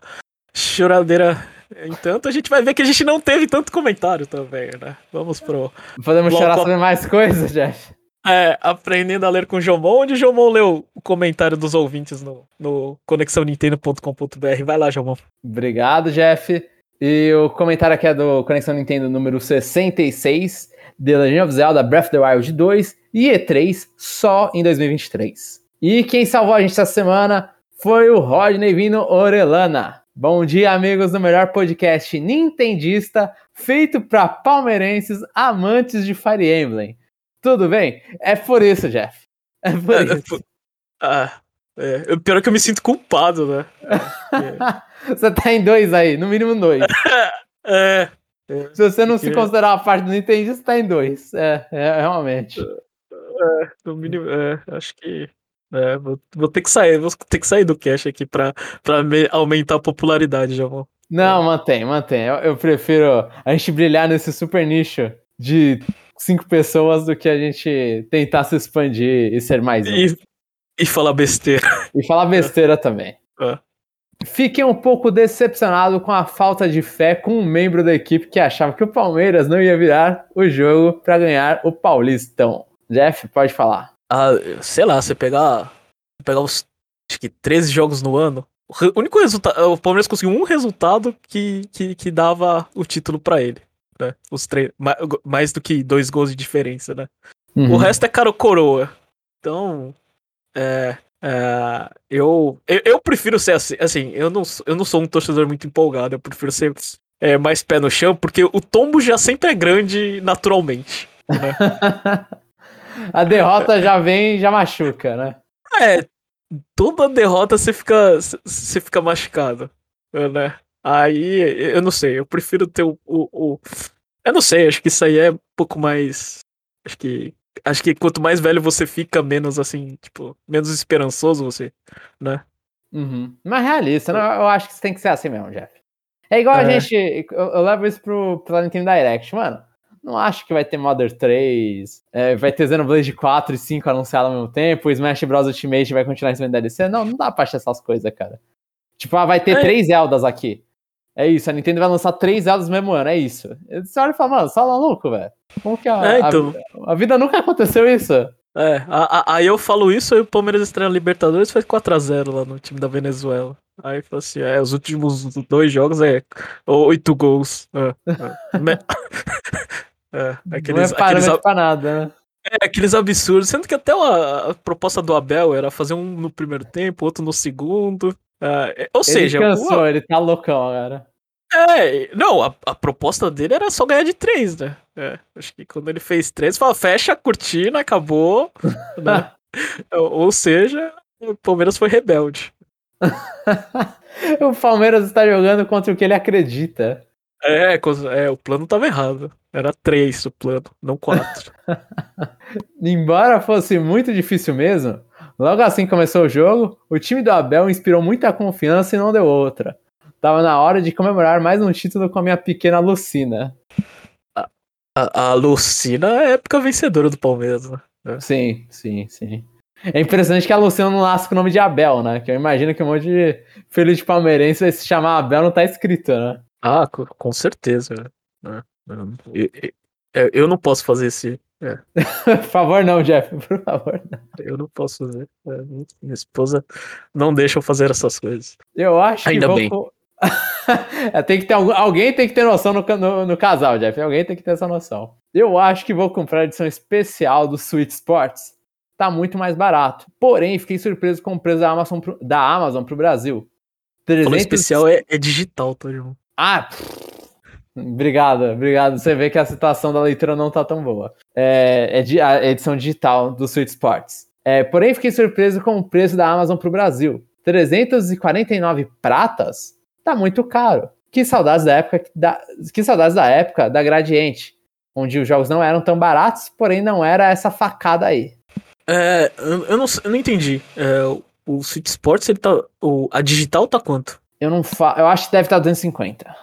choradeira entanto, a gente vai ver que a gente não teve tanto comentário também, né? Vamos pro. Podemos Bloco- chorar sobre mais coisas, Jeff? É, aprendendo a ler com o Jomon, onde o Jomon leu o comentário dos ouvintes no, no conexãonintendo.com.br. Vai lá, Jomon. Obrigado, Jeff. E o comentário aqui é do Conexão Nintendo número 66, The Legend of Zelda Breath of the Wild 2 e E3 só em 2023. E quem salvou a gente essa semana foi o Rodney Vino Orelana. Bom dia, amigos do melhor podcast nintendista feito para palmeirenses amantes de Fire Emblem. Tudo bem? É por isso, Jeff. É por é, isso. É Ah, é. Pior é que eu me sinto culpado, né? É. você tá em dois aí, no mínimo dois. é. é. Se você não se considerar a parte do Nintendo, você tá em dois. É, é realmente. É, no mínimo, é, acho que. É, vou, vou, ter que sair, vou ter que sair do cash aqui pra, pra aumentar a popularidade, já vou. Não, mantém, mantém. Eu, eu, prefiro a gente brilhar nesse super nicho de cinco pessoas do que a gente tentar se expandir e ser mais um. E, e falar besteira. E falar besteira também. É. Fiquei um pouco decepcionado com a falta de fé com um membro da equipe que achava que o Palmeiras não ia virar o jogo para ganhar o Paulistão. Jeff, pode falar. Ah, sei lá, você pegar, pegar os acho que 13 jogos no ano, o único resultado, o Palmeiras conseguiu um resultado que, que, que dava o título para ele né? Os três, mais, mais do que dois gols de diferença, né? Uhum. O resto é caro coroa. Então, é, é, eu, eu, eu, prefiro ser assim, assim eu, não, eu não sou um torcedor muito empolgado, eu prefiro ser é, mais pé no chão, porque o tombo já sempre é grande naturalmente. Né? A derrota já vem já machuca, né? É, toda derrota você fica, você fica machucado, né? Aí, eu não sei, eu prefiro ter o, o, o, Eu não sei, acho que isso aí é um pouco mais. Acho que. Acho que quanto mais velho você fica, menos assim, tipo, menos esperançoso você, né? Uhum. Mais realista, né? eu acho que tem que ser assim mesmo, Jeff. É igual é. a gente. Eu, eu, levo isso pro, pro Nintendo Direct, mano. Não acho que vai ter Mother 3, é, vai ter Xenoblade 4 e 5 anunciado ao mesmo tempo, o Smash Bros Ultimate vai continuar da DLC. Não, não dá pra achar essas coisas, cara. Tipo, ah, vai ter é. três Zeldas aqui. É isso, a Nintendo vai lançar três Zeldas no mesmo ano, é isso. Você olha e fala, mano, você tá maluco, velho? Como que a, é, então... a, a, vida nunca aconteceu isso? É, aí eu falo isso, aí o Palmeiras estreia Libertadores faz 4x0 lá no time da Venezuela. Aí fala assim, é, os últimos dois jogos é oito gols. É, é. é aqueles, Não é aqueles, pra nada, né? É, aqueles absurdos, sendo que até a, a, proposta do Abel era fazer um no primeiro tempo, outro no segundo. Uh, ou ele seja, cansou, o... ele tá loucão agora. É, não, a, a, proposta dele era só ganhar de três, né? É, acho que quando ele fez três, falou, fecha a cortina, acabou. né? ou, seja, o Palmeiras foi rebelde. o Palmeiras está jogando contra o que ele acredita. É, é, o plano tava errado. Era três o plano, não quatro. Embora fosse muito difícil mesmo, Logo assim começou o jogo, o time do Abel inspirou muita confiança e não deu outra. Tava na hora de comemorar mais um título com a minha pequena Lucina. A, a, a Lucina é a época vencedora do Palmeiras, né? É. Sim, sim, sim. É impressionante que a Lucina não com o nome de Abel, né? Que eu imagino que um monte de filho de palmeirense vai se chamar Abel, não tá escrito, né? Ah, com certeza. Eu, eu, eu não posso fazer esse, é. por favor, não, Jeff, por favor. Não. Eu não posso fazer. É, minha esposa não deixa eu fazer essas coisas. Eu acho Ainda que. bem. É, tem que ter alguém tem que ter noção no, no, no, casal, Jeff. Alguém tem que ter essa noção. Eu acho que vou comprar a edição especial do Switch Sports. Tá muito mais barato. Porém, fiquei surpreso com o preço da Amazon pro, da Amazon pro Brasil. 300... O especial é, é digital, tá, irmão? Ah, Obrigado, obrigado. Você vê que a situação da leitura não tá tão boa. É, é a edição digital do Sweet Sports. É, porém, fiquei surpreso com o preço da Amazon para o Brasil. 349 pratas? Tá muito caro. Que saudades da época da, que saudades da época da Gradiente, onde os jogos não eram tão baratos, porém não era essa facada aí. É, eu não, eu não entendi. É, o Sweet Sports, ele tá, o, a digital tá quanto? Eu não fa... eu acho que deve estar tá 250.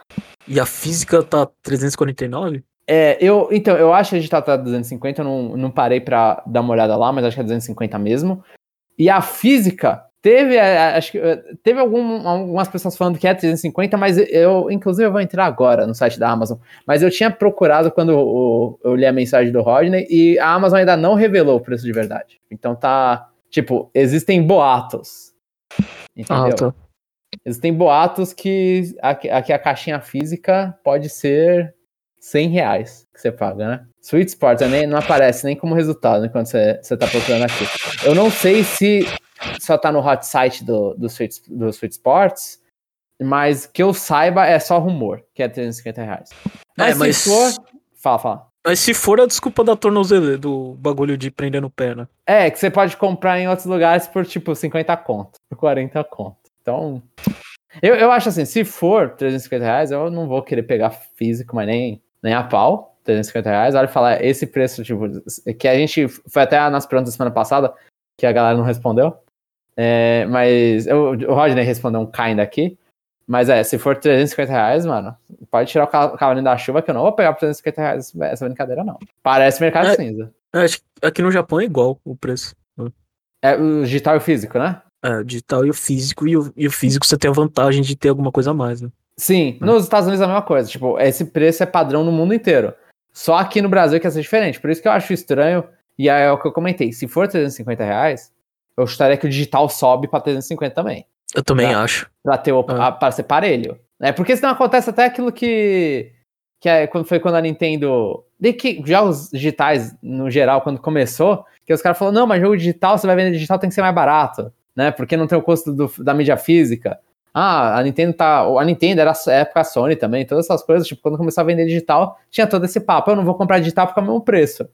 E a física tá 349? É, eu, então, eu acho que a gente tá 250, eu não, não parei pra dar uma olhada lá, mas acho que é 250 mesmo. E a física Teve, acho que teve algum, algumas pessoas falando que é 350, mas eu, inclusive, eu vou entrar agora no site da Amazon. Mas eu tinha procurado quando eu, eu li a mensagem do Rodney e a Amazon ainda não revelou o preço de verdade. Então tá, tipo, existem boatos. Entendeu? Ah, tá. Existem boatos que aqui, aqui a caixinha física pode ser 100 reais que você paga, né? Sweet Sports nem, não aparece nem como resultado enquanto você, você tá procurando aqui. Eu não sei se só tá no hot site do, do, Sweet, do Sweet Sports, mas que eu saiba é só rumor, que é 350 reais. Mas, é, mas... se for. Fala, fala. Mas se for a desculpa da tornozeleira, do bagulho de prender no pé, né? É, que você pode comprar em outros lugares por tipo 50 conto, por 40 conto. Então. Eu, eu acho assim, se for 350 reais, eu não vou querer pegar físico, mas nem, nem a pau. 350 reais, olha falar esse preço, tipo, que a gente foi até nas perguntas da semana passada, que a galera não respondeu. É, mas eu, o Rodney respondeu um kinda aqui. Mas é, se for 350 reais, mano, pode tirar o cavalinho da chuva que eu não vou pegar por 350 reais essa brincadeira, não. Parece mercado é, cinza. É, acho que aqui no Japão é igual o preço. É o digital e o físico, né? É, o digital e o físico, e o, e o físico você tem a vantagem de ter alguma coisa a mais, né? Sim, é. nos Estados Unidos é a mesma coisa. Tipo, esse preço é padrão no mundo inteiro. Só aqui no Brasil que ia ser diferente. Por isso que eu acho estranho. E é o que eu comentei. Se for 350 reais, eu chutaria que o digital sobe para 350 também. Eu também pra, acho. Pra, ter o, ah. pra ser parelho. É, porque senão acontece até aquilo que. Que é, quando foi quando a Nintendo. De que jogos digitais, no geral, quando começou, que os caras falaram, não, mas jogo digital, você vai vender digital, tem que ser mais barato, né? Porque não tem o custo do, da mídia física. Ah, a Nintendo tá. A Nintendo era a época Sony também, todas essas coisas. Tipo, quando começou a vender digital, tinha todo esse papo. Eu não vou comprar digital porque é o mesmo preço.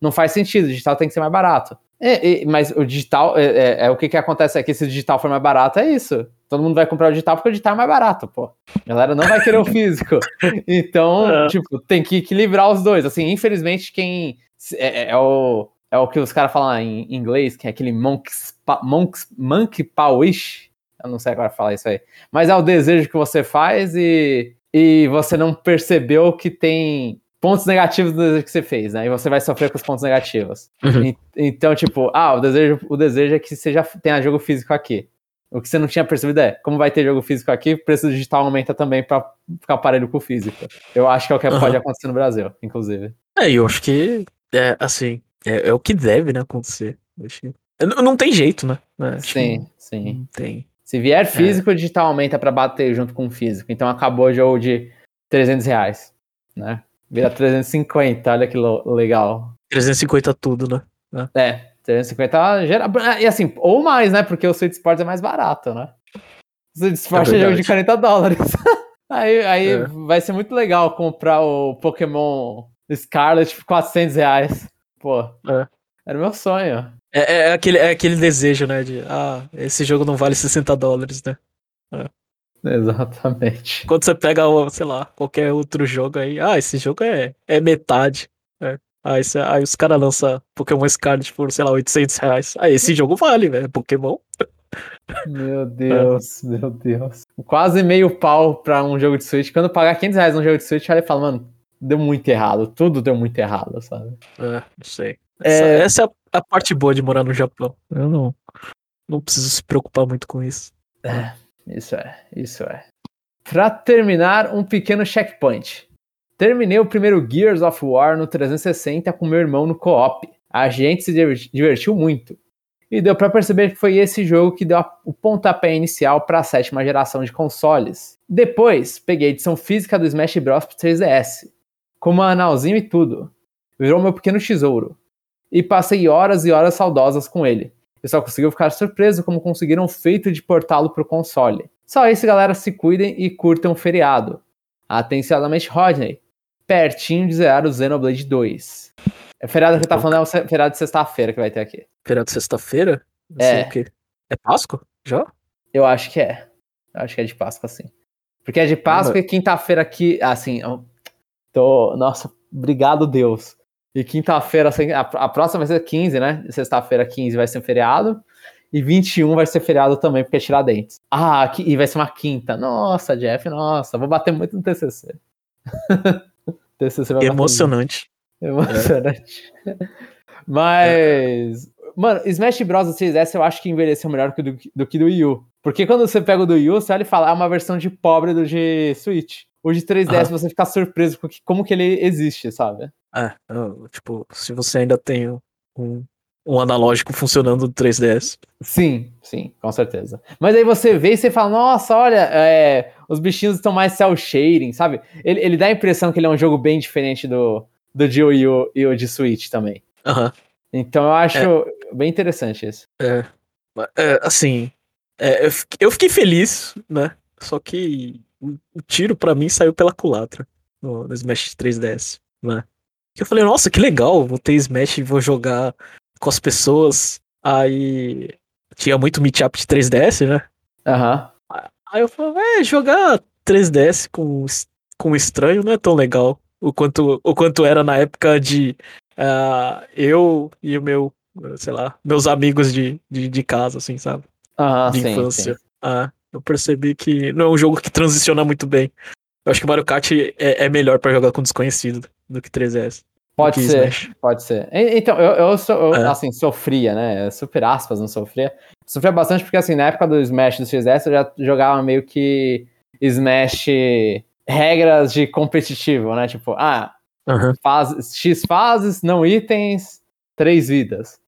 Não faz sentido, digital tem que ser mais barato. É, é, mas o digital, é, é, é, o que que acontece aqui se o digital for mais barato, é isso. Todo mundo vai comprar o digital porque o digital é mais barato, pô. A galera não vai querer o físico. Então, é. tipo, tem que equilibrar os dois. Assim, infelizmente, quem é, é o, é o que os caras falam em inglês, que é aquele monks, monks, monkey paw wish. Eu não sei agora falar isso aí. Mas é o desejo que você faz e, e você não percebeu que tem pontos negativos do desejo que você fez, né? E você vai sofrer com os pontos negativos. Uhum. E, então, tipo, ah, o desejo, o desejo é que você já tenha jogo físico aqui. O que você não tinha percebido é, como vai ter jogo físico aqui, o preço digital aumenta também para ficar parelho com o físico. Eu acho que é o que uhum. pode acontecer no Brasil, inclusive. É, eu acho que, é, assim, é, é o que deve, né, acontecer. Não, não tem jeito, né? É, sim, sim. Não tem. Se vier físico, o digital aumenta para bater junto com o físico. Então acabou o jogo de 300 reais, né? Vira 350, olha que legal. 350 tudo, né? É, 350 gera... E assim, ou mais, né? Porque o Sweet Sports é mais barato, né? O Sweet Sports é, é jogo de 40 dólares. aí aí é. vai ser muito legal comprar o Pokémon Scarlet por 400 reais. Pô, é. era meu sonho. É, é, aquele, é aquele desejo, né? De, ah, esse jogo não vale 60 dólares, né? É. Exatamente. Quando você pega, sei lá, qualquer outro jogo aí, ah, esse jogo é, é metade. É. Aí, você, aí os caras lançam Pokémon Scarlet por, sei lá, 800 reais. Aí esse jogo vale, velho, Pokémon. Meu Deus, é. meu Deus. Quase meio pau pra um jogo de Switch. Quando pagar 500 reais num jogo de Switch, aí fala, mano, deu muito errado. Tudo deu muito errado, sabe? É, não sei. Essa é, essa é a, a, parte boa de morar no Japão. Eu não, não preciso se preocupar muito com isso. É. Isso é, isso é. Pra terminar, um pequeno checkpoint. Terminei o primeiro Gears of War no 360 com meu irmão no co-op. A gente se divertiu muito. E deu para perceber que foi esse jogo que deu o pontapé inicial para a sétima geração de consoles. Depois, peguei a edição física do Smash Bros. pro 3DS, com uma analzinho e tudo. Virou meu pequeno tesouro. E passei horas e horas saudosas com ele. Eu só consigo ficar surpreso como conseguiram o feito de portá-lo pro console. Só isso, galera, se cuidem e curtam o feriado. Atenciosamente, Rodney. Pertinho de zerar o Xenoblade 2. É feriado que tá falando é o feriado de sexta-feira que vai ter aqui. Feriado de sexta-feira? É. O quê? É Páscoa? Já? Eu acho que é. Eu acho que é de Páscoa, sim. Porque é de Páscoa e quinta-feira aqui. Assim, tô. Nossa, obrigado, Deus. E quinta-feira, assim, a, próxima vai ser 15, né? Sexta-feira, 15 vai ser feriado. E 21 vai ser feriado também, porque é Tiradentes. Ah, e vai ser uma quinta. Nossa, Jeff, nossa, vou bater muito no TCC. TCC vai Emocionante. Emocionante. É. Mas Mano, Smash Bros. do 3DS eu acho que envelheceu melhor do, do que do Wii U. Porque quando você pega o do Wii U, você olha e fala, é uma versão de pobre do de Switch. O de 3DS você fica surpreso com que, como que ele existe, sabe? É, tipo, se você ainda tem um, um analógico funcionando do 3DS. Sim, sim, com certeza. Mas aí você vê e você fala, nossa, olha, é, os bichinhos estão mais cel shading, sabe? Ele, ele dá a impressão que ele é um jogo bem diferente do, do de Wii U e o de Switch também. Aham. Então eu acho é. bem interessante isso. É, é assim, é, eu fiquei feliz, né? Só que o, tiro para mim saiu pela culatra no, no Smash 3DS, né? Eu falei, nossa, que legal, vou ter Smash e vou jogar com as pessoas. Aí tinha muito meetup de 3DS, né? Aham. Uhum. Aí eu falei, é, jogar 3DS com, com estranho não é tão legal. O quanto, o quanto era na época de uh, eu e o meu, sei lá, meus amigos de, de, de casa, assim, sabe? Aham, de sim, infância. sim. Ah, eu percebi que não é um jogo que transiciona muito bem. Eu acho que Mario Kart é, é melhor para jogar com desconhecido do que 3DS. Pode ser, Smash. pode ser. Então, eu, eu, sou, eu é. assim, sofria, né? Super aspas, não sofria. Sofria bastante porque, assim, na época do Smash do 3DS, eu já jogava meio que Smash regras de competitivo, né? Tipo, ah, uhum. fase, X fases, não itens, três vidas.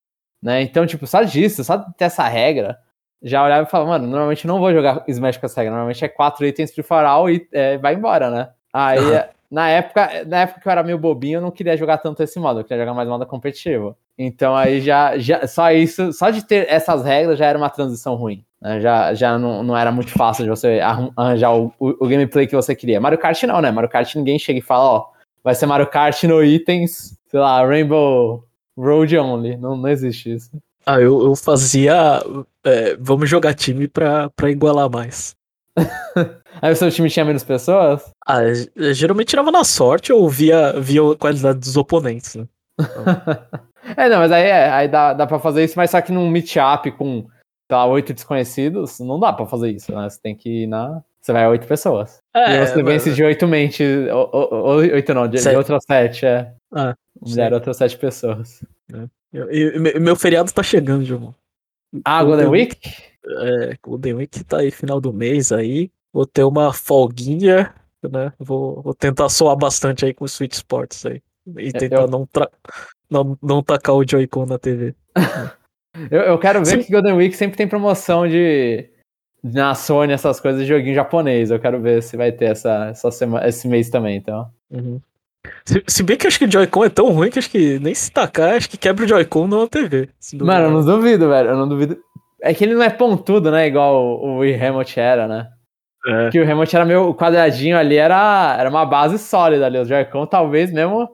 Né? Então, tipo, só disso, só de ter essa regra, já olhava e falava, mano, normalmente não vou jogar Smash com essa regra, normalmente é quatro itens for all e é, vai embora, né? Aí, uhum. na época, na época que eu era meio bobinho, eu não queria jogar tanto esse modo, eu queria jogar mais modo competitivo. Então aí já, já só isso, só de ter essas regras já era uma transição ruim. Né? Já, já não, não era muito fácil de você arranjar o, o, o, gameplay que você queria. Mario Kart não, né? Mario Kart ninguém chega e fala, ó, vai ser Mario Kart no itens, sei lá, Rainbow Road Only. Não, não existe isso. Ah, eu, eu fazia. É, vamos jogar time pra, pra igualar mais. Aí o seu time tinha menos pessoas? Ah, geralmente tirava na sorte ou via, via a qualidade dos oponentes, né? Então... é, não, mas aí, é, aí dá, dá pra fazer isso, mas só que num meet-up com, sei lá, oito desconhecidos, não dá pra fazer isso, né? Você tem que ir na. Você vai a oito pessoas. É, e você mas... vence de oito mentes. Oito não, de, de outras sete, é. Ah, Zero outras sete pessoas. É. E, meu feriado tá chegando, João. Ah, Golden Week? É, Golden Week tá aí, final do mês aí. Vou ter uma folguinha, né? Vou, vou tentar soar bastante aí com o Switch Sports aí. E é, tentar eu... não, tra... não, não tacar o Joy-Con na TV. eu, eu quero ver Sim. que Golden Week sempre tem promoção de na Sony, essas coisas de joguinho japonês. Eu quero ver se vai ter essa, essa semana, esse mês também, então. Uhum. Se, se, bem que acho que o Joy-Con é tão ruim que acho que nem se tacar, acho que quebra o Joy-Con na TV. Mano, eu não duvido, velho. Eu não duvido. É que ele não é pontudo, né? Igual o, o Remote era, né? É. Que o Remote era meio quadradinho ali, era, era uma base sólida ali. O Joy-Con talvez mesmo.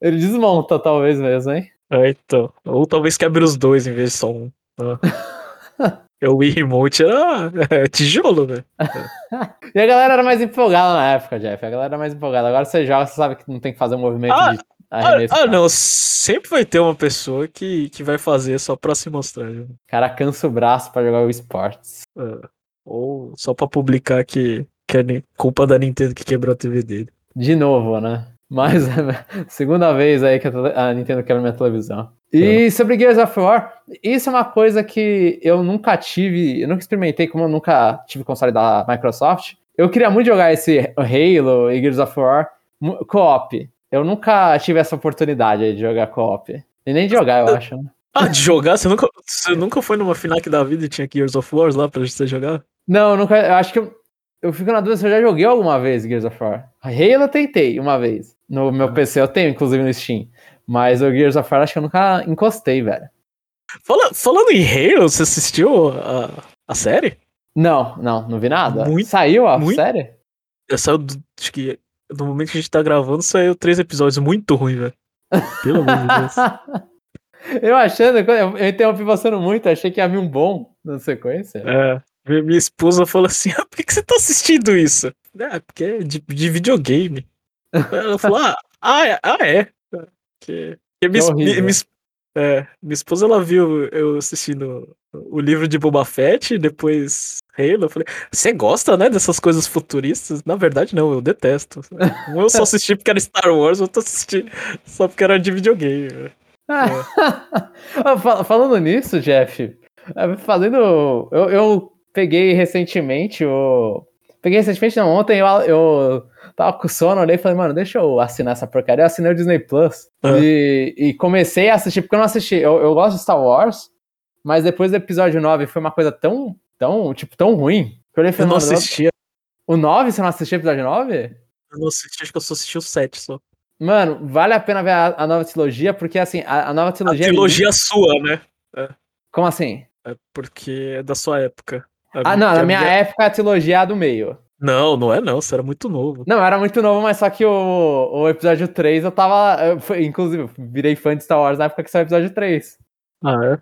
Ele desmonta, talvez mesmo, hein? É, então. Ou talvez quebre os dois em vez de só um. Ah. O Wii Remote era é, tijolo, velho. e a galera era mais empolgada na época, Jeff. A galera era mais empolgada. Agora você joga, você sabe que não tem que fazer um movimento ah, de arremesso. Ah, ah não. Sempre vai ter uma pessoa que, que vai fazer só pra se mostrar. Viu? O cara cansa o braço pra jogar o esportes. É. Ou só pra publicar que, que é culpa da Nintendo que quebrou a TV dele. De novo, né? Mas segunda vez aí que a Nintendo quebra minha televisão. E é. sobre Gears of War, isso é uma coisa que eu nunca tive, eu nunca experimentei, como eu nunca tive console da Microsoft. Eu queria muito jogar esse Halo e Gears of War co-op. Eu nunca tive essa oportunidade de jogar co-op. E nem de jogar, eu acho. Né? Ah, de jogar? Você nunca, você nunca foi numa FNAC da vida e tinha Gears of War lá pra você jogar? Não, nunca. Eu acho que eu, eu fico na dúvida se eu já joguei alguma vez Gears of War. Halo eu tentei uma vez. No meu. PC eu tenho, inclusive no Steam. Mas o Gears of War acho que eu nunca encostei, velho. Fala, falando em Halo, você assistiu a, a série? Não, não, não vi nada. Muito, Saiu a muito, série? Saiu, acho que no momento que a gente tá gravando, saiu três episódios. Muito ruim, velho. Pelo amor de Deus. Eu achando, eu interrompi você muito, achei que ia vir um bom na sequência. É, minha esposa falou assim: ah, por que, que você tá assistindo isso? É, porque é de, de videogame. Ela falou: ah, ah, é. Ah, é. Que, que minha, minha, minha, é, minha, esposa ela viu eu assistindo o livro de Boba Fett, depois Halo. Eu falei, você gosta, né, dessas coisas futuristas? Na verdade, não, eu detesto. Um eu só assisti porque era Star Wars, outro assisti só porque era de videogame. É. Falando nisso, Jeff, é, fazendo. Eu, eu peguei recentemente o. Peguei recentemente, não, ontem eu, eu tava com sono, olhei e falei, mano, deixa eu assinar essa porcaria. Eu assinei o Disney Plus uhum. e, e, comecei a assistir, porque eu não assisti. Eu, eu gosto de Star Wars, mas depois do episódio 9 foi uma coisa tão, tão, tipo, tão ruim. Que eu, olhei, falei, eu não assistia. O 9, você não assistiu o episódio 9? Eu não assisti, acho que eu só assisti o 7 só. Mano, vale a pena ver a, a nova trilogia, porque assim, a, a nova trilogia. A trilogia é sua, né? É. Como assim? É porque é da sua época. A ah, não, na minha, minha época a trilogia é a do meio. Não, não é não, você era muito novo. Não, era muito novo, mas só que o, o episódio 3 eu tava. Eu, foi, inclusive, virei fã de Star Wars na época que saiu o episódio 3. Ah, é?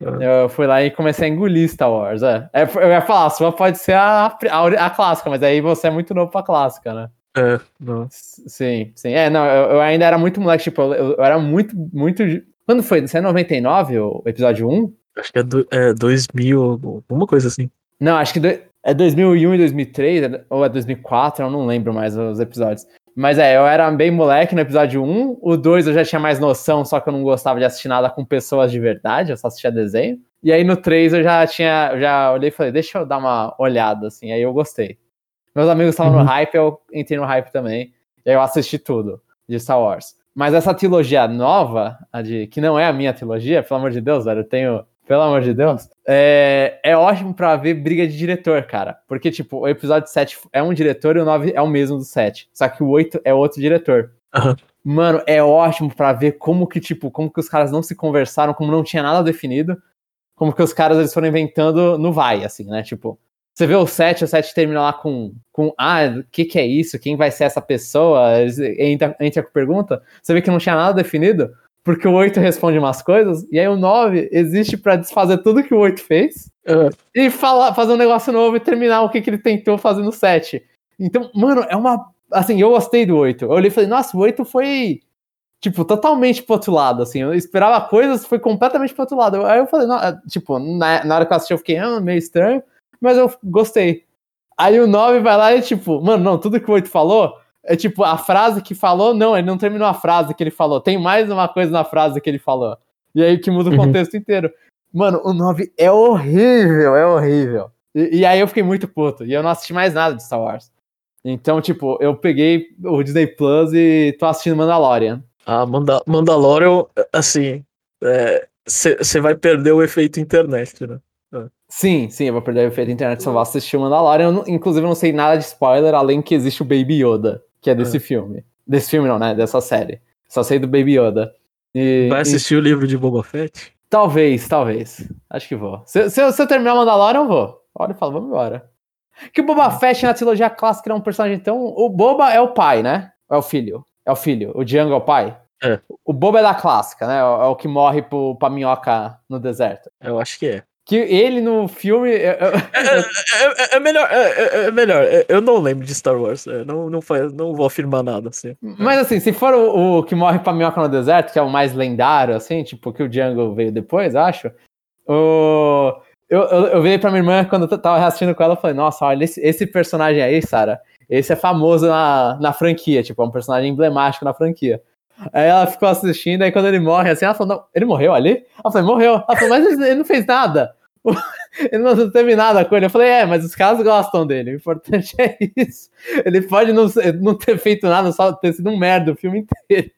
Eu fui lá e comecei a engolir Star Wars. É. é eu ia falar, a sua pode ser a, a, a, clássica, mas aí você é muito novo pra clássica, né? É, não. Sim, sim. É, não, eu, eu ainda era muito moleque, tipo, eu, eu, era muito, muito. Quando foi? Isso é 99, o episódio 1? Acho que é, do, é 2000, alguma coisa assim. Não, acho que do, é 2001 e 2003, ou é 2004, eu não lembro mais os episódios. Mas é, eu era bem moleque no episódio 1. O 2 eu já tinha mais noção, só que eu não gostava de assistir nada com pessoas de verdade, eu só assistia desenho. E aí no 3 eu já tinha, eu já olhei e falei, deixa eu dar uma olhada, assim, aí eu gostei. Meus amigos estavam uhum. no hype, eu entrei no hype também. E aí eu assisti tudo de Star Wars. Mas essa trilogia nova, a de, que não é a minha trilogia, pelo amor de Deus, velho, eu tenho pelo amor de Deus, é, é ótimo pra ver briga de diretor, cara. Porque, tipo, o episódio 7 é um diretor e o 9 é o mesmo do 7. Só que o 8 é outro diretor. Uhum. Mano, é ótimo pra ver como que, tipo, como que os caras não se conversaram, como não tinha nada definido. Como que os caras eles foram inventando no vai, assim, né? Tipo, você vê o 7, o 7 termina lá com, com ah, o que, que é isso? Quem vai ser essa pessoa? Entra, entra com pergunta. Você vê que não tinha nada definido porque o 8 responde umas coisas, e aí o 9 existe para desfazer tudo que o 8 fez uhum. e falar, fazer um negócio novo e terminar o que, que ele tentou fazer no 7. Então, mano, é uma. Assim, eu gostei do 8. Eu olhei e falei, nossa, o 8 foi. Tipo, totalmente pro outro lado, assim. Eu esperava coisas, foi completamente pro outro lado. Aí eu falei, não, tipo, na, na hora que eu assisti, eu fiquei, ah, meio estranho, mas eu gostei. Aí o 9 vai lá e, tipo, mano, não, tudo que o 8 falou é tipo, a frase que falou, não, ele não terminou a frase que ele falou. Tem mais uma coisa na frase que ele falou. E aí que muda o uhum. contexto uhum. inteiro. Mano, o 9 é horrível, é horrível. E, e, aí eu fiquei muito puto. E eu não assisti mais nada de Star Wars. Então, tipo, eu peguei o Disney Plus e tô assistindo Mandalorian. Ah, Manda Mandalorian, assim, você é, vai perder o efeito internet, né? É. Sim, sim, eu vou perder o efeito internet, só vou assistir o Mandalorian. Eu, inclusive, eu não sei nada de spoiler, além que existe o Baby Yoda que é desse é. filme. Desse filme não, né? Dessa série. Só sei do Baby Yoda. E, Vai assistir e... o livro de Boba Fett? Talvez, talvez. Acho que vou. Se, se, se eu terminar o Mandalorian, eu vou. Olha e falo, vamos embora. Que o Boba Fett na trilogia clássica é um personagem tão. O Boba é o pai, né? É o filho. É o filho. O Django é o pai. É. O Boba é da clássica, né? É o que morre pro, pra minhoca no deserto. Eu acho que é. Que ele no filme. É, é, é, é melhor, é, melhor. Eu não lembro de Star Wars. não, não, faz, não vou afirmar nada. Assim. Mas assim, se for o, o, que morre pra minhoca no deserto, que é o mais lendário, assim, tipo, que o Django veio depois, acho. O. Eu, eu, eu virei pra minha irmã quando eu tava assistindo com ela e falei, nossa, olha, esse, esse personagem aí, Sara, esse é famoso na, na franquia, tipo, é um personagem emblemático na franquia. Aí ela ficou assistindo, aí quando ele morre, assim, ela falou, não, ele morreu ali? Ela falou, morreu. Ela falou, mas ele não fez nada. ele não teve nada com ele. Eu falei, é, mas os caras gostam dele. O importante é isso. Ele pode não, não ter feito nada, só ter sido um merda o filme inteiro.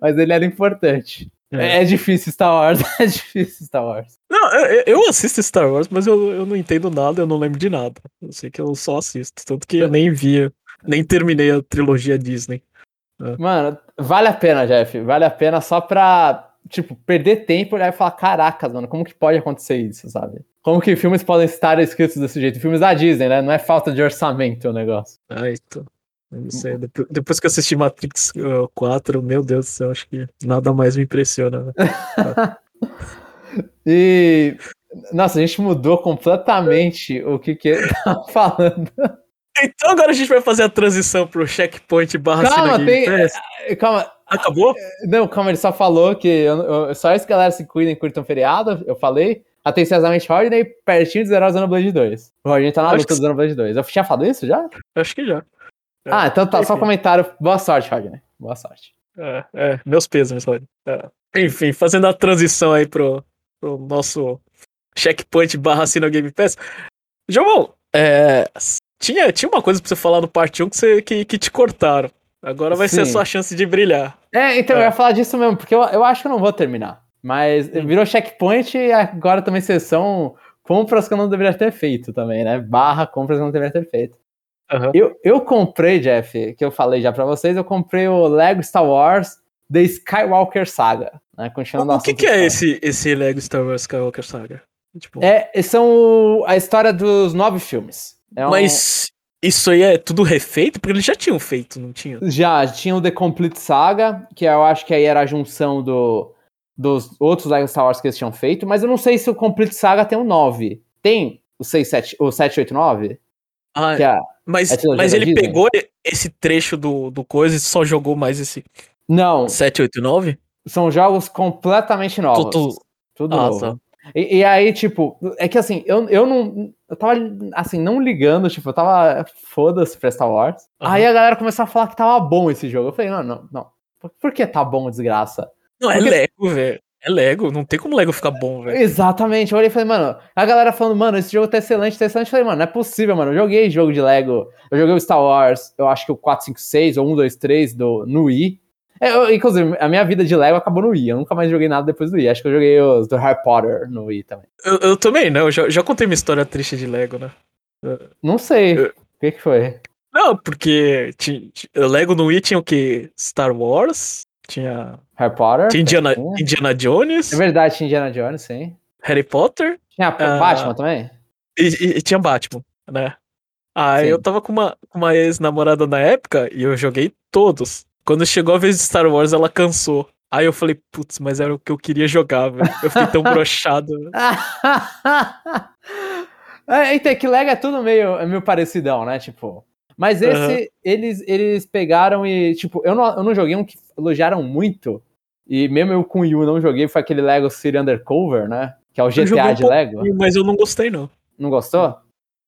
Mas ele era importante. É. é difícil Star Wars, é difícil Star Wars. Não, eu, eu assisto Star Wars, mas eu, eu não entendo nada, eu não lembro de nada. Eu sei que eu só assisto, tanto que eu nem via, nem terminei a trilogia Disney. É. Mano, vale a pena, Jeff. Vale a pena só pra tipo, perder tempo e falar, caracas, mano, como que pode acontecer isso, sabe? Como que filmes podem estar escritos desse jeito? Filmes da Disney, né? Não é falta de orçamento o negócio. Ai, tô. Não sei. Depois que eu assisti Matrix 4, uh, meu Deus do céu, acho que nada mais me impressiona. Né? e. Nossa, a gente mudou completamente o que que ele tava falando. Então agora a gente vai fazer a transição pro checkpoint barra Calma, tem. Calma, Acabou? Não, calma, ele só falou que eu, eu, só esse galera se cuidem, curtam feriado, eu falei. Atenciosamente Rodney, pertinho de zerar o Xenoblade 2. O Rodney tá na luta do Xenoblade 2. Eu tinha falado isso já? Acho que já. Ah, então tá, só comentário. Boa sorte, Rodney. Boa sorte. É, é meus pesos, Rodney. É. Enfim, fazendo a transição aí pro, pro nosso checkpoint barra Sino Game Pass. João, é, tinha, tinha uma coisa pra você falar no parte 1 que, você, que, que te cortaram. Agora vai Sim. ser a sua chance de brilhar. É, então é. eu ia falar disso mesmo, porque eu, eu acho que eu não vou terminar. Mas hum. virou checkpoint e agora também sessão compras que eu não deveria ter feito também, né? Barra compras que eu não deveria ter feito. Uhum. Eu, eu comprei, Jeff, que eu falei já pra vocês, eu comprei o Lego Star Wars The Skywalker Saga. Né? Continuando o que, que é esse, esse Lego Star Wars Skywalker Saga? Tipo... É, são a história dos nove filmes. É Mas um... isso aí é tudo refeito? Porque eles já tinham feito, não tinham? Já, tinha o The Complete Saga, que eu acho que aí era a junção do, dos outros Lego Star Wars que eles tinham feito, mas eu não sei se o Complete Saga tem o 9. Tem o 6, 7, o 7, 8, 9? Ah, é, mas, mas ele pegou esse trecho do, do coisa e só jogou mais esse. Não. 7, 8, 9? São jogos completamente novos. Tudo, tudo ah, novo. Tá. E, e, aí, tipo, é que assim, eu, eu não. Eu tava, assim, não ligando, tipo, eu tava. Foda-se pra Star Wars. Uhum. Aí a galera começou a falar que tava bom esse jogo. Eu falei, não, não, não. Por, por que tá bom, desgraça? Não, é Porque... Lego, velho. É Lego, não tem como Lego ficar bom, velho. Exatamente. Eu olhei e falei, mano, a galera falando, mano, esse jogo tá excelente, tá excelente. Eu falei, mano, não é possível, mano. Eu joguei jogo de Lego. Eu joguei o Star Wars, eu acho que o 456 ou 123 do, no Wii. É, eu, inclusive, a minha vida de Lego acabou no Wii. Eu nunca mais joguei nada depois do Wii. Acho que eu joguei os do Harry Potter no Wii também. Eu, eu também, né? Eu já, já contei minha história triste de Lego, né? Não sei. Eu... O que, que foi? Não, porque tinha, Lego no Wii tinha o quê? Star Wars, tinha. Harry Potter? Tinha Indiana, Indiana Jones. É verdade, tinha Indiana Jones, sim. Harry Potter. Tinha uh, Batman também? E, e, e, tinha Batman, né? Aí sim. eu tava com uma, uma ex-namorada na época e eu joguei todos. Quando chegou a vez de Star Wars, ela cansou. Aí eu falei, putz, mas era o que eu queria jogar, velho. Eu fiquei tão brochado. é, então, é que Lego é tudo meio, é meio parecidão, né? Tipo. Mas esse, uhum. eles, eles pegaram e, tipo, eu não, eu não joguei um que elogiaram muito. E mesmo eu com o Yu não joguei, foi aquele Lego City Undercover, né? Que é o GTA de um Lego. Mas eu não gostei, não. Não gostou?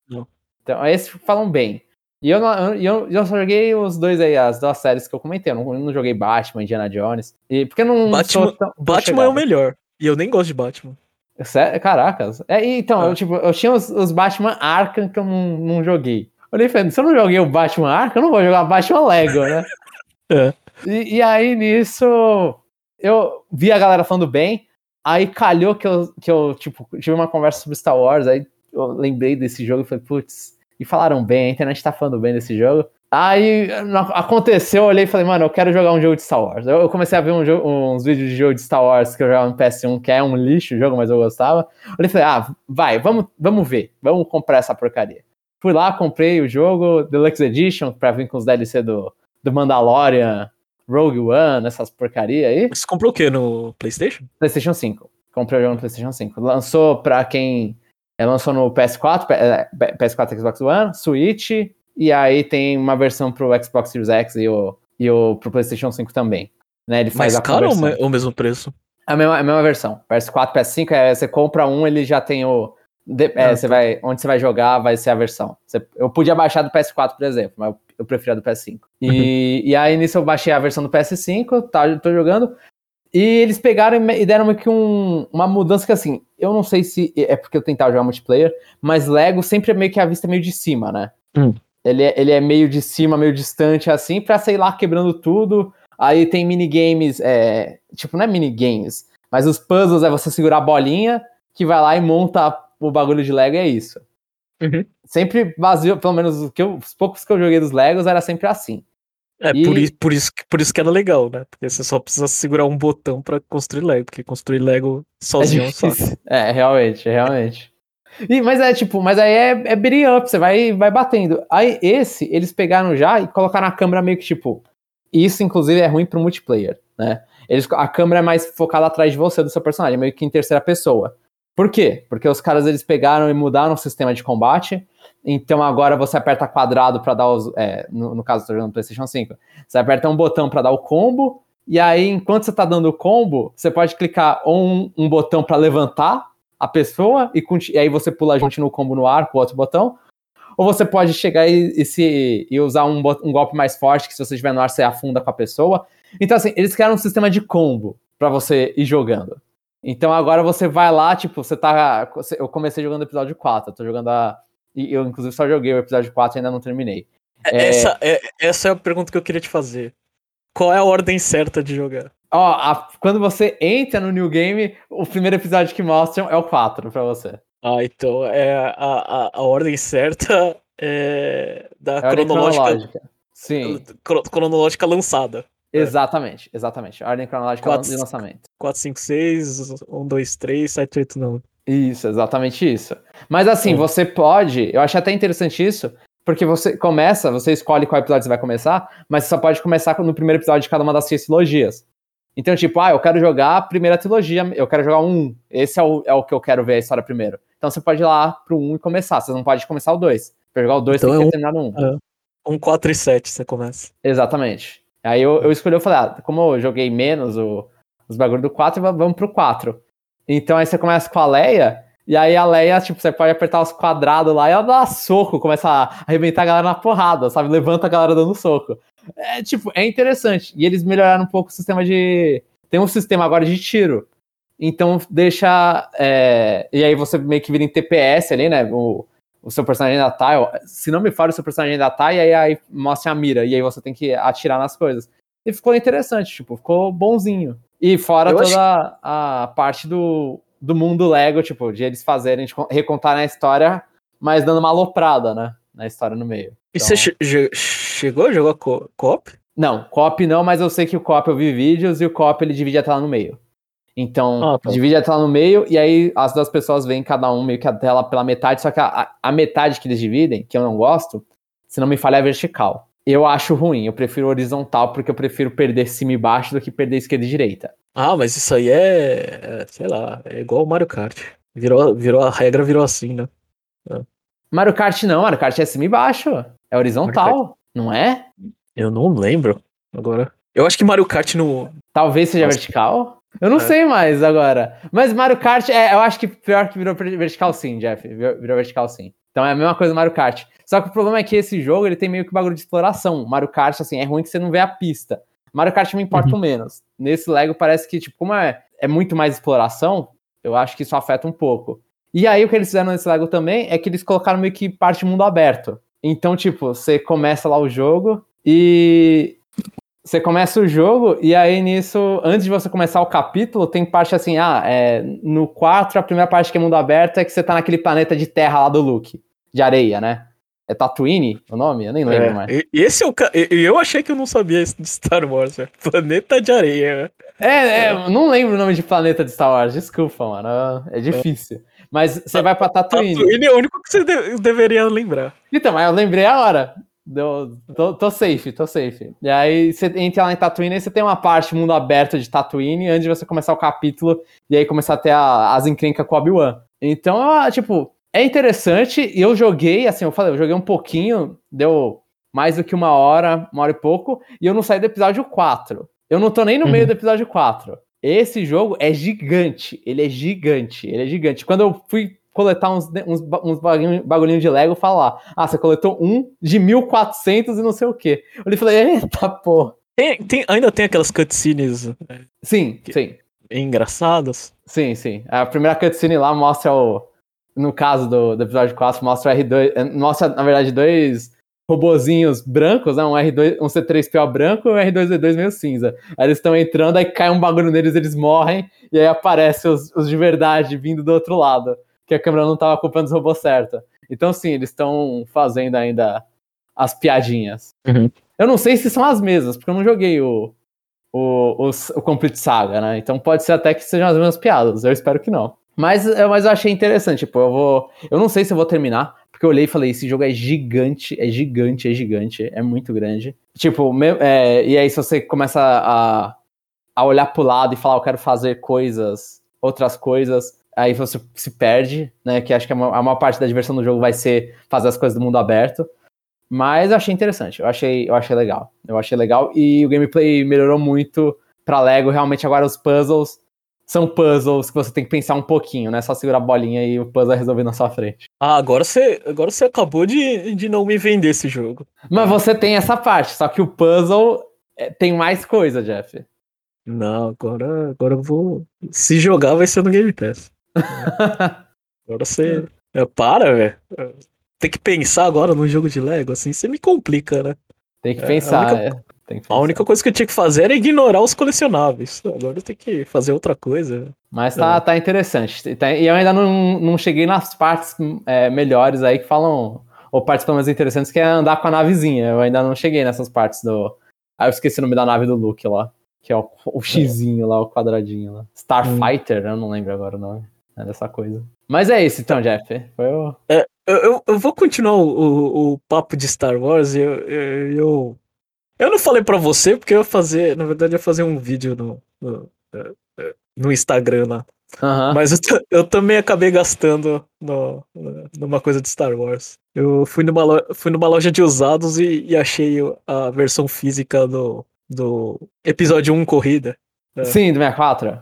Não. Então, esses falam bem. E eu, não, eu, eu só joguei os dois aí, as duas séries que eu comentei. Eu não, eu não joguei Batman, Indiana Jones. E, porque não Batman, tão, Batman é o melhor. E eu nem gosto de Batman. Sério? Caracas. É, então, Eu, tipo, eu tinha os, os, Batman Arkham que eu não, não joguei. Eu falei, falei, se eu não joguei o Batman Arkham, eu não vou jogar Batman Lego, né? é. E, e, aí, nisso, eu vi a galera falando bem. Aí calhou que eu, que eu, tipo, tive uma conversa sobre Star Wars. Aí eu lembrei desse jogo e falei, putz, e falaram bem, a internet tá falando bem desse jogo. Aí aconteceu, eu olhei e falei, mano, eu quero jogar um jogo de Star Wars. Eu, comecei a ver um jogo, uns vídeos de jogo de Star Wars que eu jogava no PS1, que é um lixo o jogo, mas eu gostava. Olhei e falei, ah, vai, vamos, vamos ver, vamos comprar essa porcaria. Fui lá, comprei o jogo Deluxe Edition pra vir com os DLC do, do Mandalorian, Rogue One, essas porcaria aí. Você comprou o que no PlayStation? PlayStation 5. Comprei o jogo no PlayStation 5. Lançou pra quem é, lançou no PS4, PS4 é, Xbox One, Switch, e aí tem uma versão pro Xbox Series X e o, e o pro PlayStation 5 também. Né? Ele faz Mais caro ou o mesmo preço? A mesma, a mesma versão. PS4, PS5, é, você compra um, ele já tem o. De, é, ah, você tá. vai, onde você vai jogar vai ser a versão. Você, eu podia baixar do PS4, por exemplo, mas eu prefiro a do PS5. E, uhum. e aí nisso eu baixei a versão do PS5, tá, tô jogando. E eles pegaram e deram meio que um, uma mudança que, assim, eu não sei se é porque eu tentava jogar multiplayer, mas Lego sempre é meio que a vista meio de cima, né? Hum. Ele, é, ele é meio de cima, meio distante, assim, pra, sei lá, quebrando tudo. Aí tem minigames, é, tipo, não é minigames, mas os puzzles é você segurar a bolinha, que vai lá e monta o bagulho de Lego, e é isso. Uhum. Sempre vazio, pelo menos que eu, os poucos que eu joguei dos Legos era sempre assim. É, e... por, isso, por, isso, por isso que era legal, né? Porque você só precisa segurar um botão para construir Lego, porque construir Lego sozinho é, só. É, realmente, realmente. E, mas é tipo, mas aí é, é beating up, você vai, vai batendo. Aí esse, eles pegaram já e colocaram a câmera meio que tipo. Isso, inclusive, é ruim pro multiplayer, né? Eles, a câmera é mais focada atrás de você, do seu personagem, meio que em terceira pessoa. Por quê? Porque os caras eles pegaram e mudaram o sistema de combate. Então agora você aperta quadrado para dar os. É, no, no, caso, estou jogando PlayStation 5. Você aperta um botão para dar o combo. E aí, enquanto você está dando o combo, você pode clicar ou um, um botão para levantar a pessoa e, e, aí você pula junto no combo no ar com outro botão. Ou você pode chegar e, e se, e usar um, um, golpe mais forte, que se você estiver no ar, você afunda com a pessoa. Então, assim, eles criaram um sistema de combo. para você ir jogando. Então agora você vai lá, tipo, você tá. Eu comecei jogando o episódio 4, eu tô jogando a. E eu, inclusive, só joguei o episódio 4 e ainda não terminei. É, essa é, essa é a pergunta que eu queria te fazer. Qual é a ordem certa de jogar? Ó, a, quando você entra no New Game, o primeiro episódio que mostram é o 4 pra você. Ah, então é a, a, a ordem certa é da é cronológica. cronológica. Sim. Cronológica lançada. Exatamente, exatamente. A ordem cronológica 4, de lançamento. 4, 5, 6, 1, 2, 3, 7, 8, 9. Isso, exatamente isso. Mas assim, é. você pode. Eu achei até interessante isso, porque você começa, você escolhe qual episódio você vai começar, mas você só pode começar no primeiro episódio de cada uma das seis trilogias. Então, tipo, ah, eu quero jogar a primeira trilogia, eu quero jogar um. Esse é o, é o que eu quero ver a história primeiro. Então você pode ir lá pro um e começar. Você não pode começar o dois. Pra jogar o dois então tem que é um, terminar no um. É, um 4 e 7 você começa. Exatamente. Aí eu, eu escolhi, eu falei, ah, como eu joguei menos o, os bagulhos do 4, vamos pro 4. Então aí você começa com a Leia, e aí a Leia, tipo, você pode apertar os quadrados lá e ela dá soco, começa a arrebentar a galera na porrada, sabe? Levanta a galera dando soco. É, tipo, é interessante. E eles melhoraram um pouco o sistema de. Tem um sistema agora de tiro. Então deixa. É... E aí você meio que vira em TPS ali, né? O, o seu personagem ainda tá. Se não me fala, o seu personagem ainda tá, e aí, aí mostra a mira, e aí você tem que atirar nas coisas. E ficou interessante, tipo, ficou bonzinho. E fora Eu toda acho... a parte do, do mundo Lego, tipo, de eles fazerem, de recontar a história, mas dando uma aloprada, né? Na história no meio. E então... você che chegou a jogar co-op? Não, co-op não, mas eu sei que o co-op eu vi vídeos e o co-op ele divide a tela no meio. Então, ah, tá. divide a tela no meio e aí as duas pessoas veem cada um meio que a tela pela metade, só que a, a metade que eles dividem, que eu não gosto, se não me falha, é vertical. Eu acho ruim, eu prefiro horizontal porque eu prefiro perder cima e baixo do que perder esquerda e direita. Ah, mas isso aí é, é sei lá, é igual o Mario Kart. Virou, virou, a regra virou assim, né? É. Mario Kart não, Mario Kart é cima e baixo. É horizontal, não é? Eu não lembro agora. Eu acho que Mario Kart no. Talvez seja Nossa. vertical. Eu não é. sei mais agora. Mas Mario Kart, é, eu acho que pior que virou vertical sim, Jeff. Virou vertical sim. Então é a mesma coisa do Mario Kart. Só que o problema é que esse jogo ele tem meio que bagulho de exploração. Mario Kart, assim, é ruim que você não vê a pista. Mario Kart me importa uhum. menos. Nesse Lego parece que, tipo, como é, é muito mais exploração, eu acho que isso afeta um pouco. E aí o que eles fizeram nesse Lego também é que eles colocaram meio que parte mundo aberto. Então, tipo, você começa lá o jogo e você começa o jogo e aí nisso, antes de você começar o capítulo, tem parte assim, ah, é, no 4, a primeira parte que é mundo aberto é que você tá naquele planeta de terra lá do Luke, de areia, né? É Tatooine o nome? Eu nem lembro é, mais. E esse é o Eu achei que eu não sabia isso de Star Wars, é Planeta de areia. É, é, é, não lembro o nome de planeta de Star Wars, desculpa, mano. É difícil. Mas você vai pra Tatooine. Tatooine é o único que você de deveria lembrar. Então, mas eu lembrei a hora. Deu, tô, tô, safe, tô safe. E aí você entra lá em Tatooine e você tem uma parte mundo aberto de Tatooine antes de você começar o capítulo e aí começar a ter a, as encrencas com Obi-Wan. Então, tipo, é interessante e eu joguei, assim, eu falei, eu joguei um pouquinho, deu mais do que uma hora, uma hora e pouco, e eu não saí do episódio 4. Eu não tô nem no uhum. meio do episódio 4. Esse jogo é gigante, ele é gigante, ele é gigante. Quando eu fui coletar uns, uns, uns bagulhinhos de Lego e falar: Ah, você coletou um de 1400 e não sei o quê. Eu falei: Eita, pô. Tem, tem, ainda tem aquelas cutscenes. É, sim, sim. Engraçadas. Sim, sim. A primeira cutscene lá mostra o. No caso do, do episódio 4, mostra o R2. É, mostra, na verdade, dois robozinhos brancos, né? Um R2, um C3PO branco e um R2D2 meio cinza. Aí eles estão entrando, aí cai um bagulho neles, eles morrem, e aí aparece os, os de verdade vindo do outro lado que a câmera não estava acompanhando os robôs certo. Então, sim, eles estão fazendo ainda as piadinhas. Uhum. Eu não sei se são as mesmas, porque eu não joguei o, o, o, o Complete Saga, né? Então pode ser até que sejam as mesmas piadas. Eu espero que não. Mas, mas eu achei interessante, tipo, eu vou. Eu não sei se eu vou terminar, porque eu olhei e falei, esse jogo é gigante, é gigante, é gigante, é muito grande. Tipo, é, e aí se você começa a, a olhar pro lado e falar, eu quero fazer coisas, outras coisas, aí você se perde, né? Que acho que a maior parte da diversão do jogo vai ser fazer as coisas do mundo aberto. Mas eu achei interessante, eu achei, eu achei legal. Eu achei legal e o gameplay melhorou muito pra Lego. Realmente agora os puzzles são puzzles que você tem que pensar um pouquinho, né? Só segurar a bolinha e o puzzle é resolver na sua frente. Ah, agora você, agora você acabou de, de não me vender esse jogo. Mas você tem essa parte, só que o puzzle é, tem mais coisa, Jeff. Não, agora, agora eu vou. Se jogar, vai ser no Game Pass. agora você. É, para, velho. Tem que pensar agora num jogo de Lego, assim, você me complica, né? Tem que pensar, a única, é. Que a única coisa que eu tinha que fazer era ignorar os colecionáveis. Agora eu tenho que fazer outra coisa. Mas tá, tá interessante. Tá- E eu ainda não, não cheguei nas partes é, melhores aí que falam. Ou partes pelo menos interessantes, que é andar com a navezinha. Eu ainda não cheguei nessas partes do. Ah, eu esqueci o nome da nave do Luke lá. Que é o, o xizinho lá, o quadradinho lá. Starfighter, eu não lembro agora o nome. É dessa coisa. Mas é isso então, Jeff. Foi o. Eu, eu, eu vou continuar o, o, o papo de Star Wars. Eu, eu, eu, eu não falei pra você, porque eu ia fazer. Na verdade, eu ia fazer um vídeo no, no, no Instagram lá. Aham. Mas eu, eu também acabei gastando no, numa coisa de Star Wars. Eu fui numa, lo- fui numa loja de usados e, e achei a versão física do, do episódio 1 Corrida. Sim, do 64.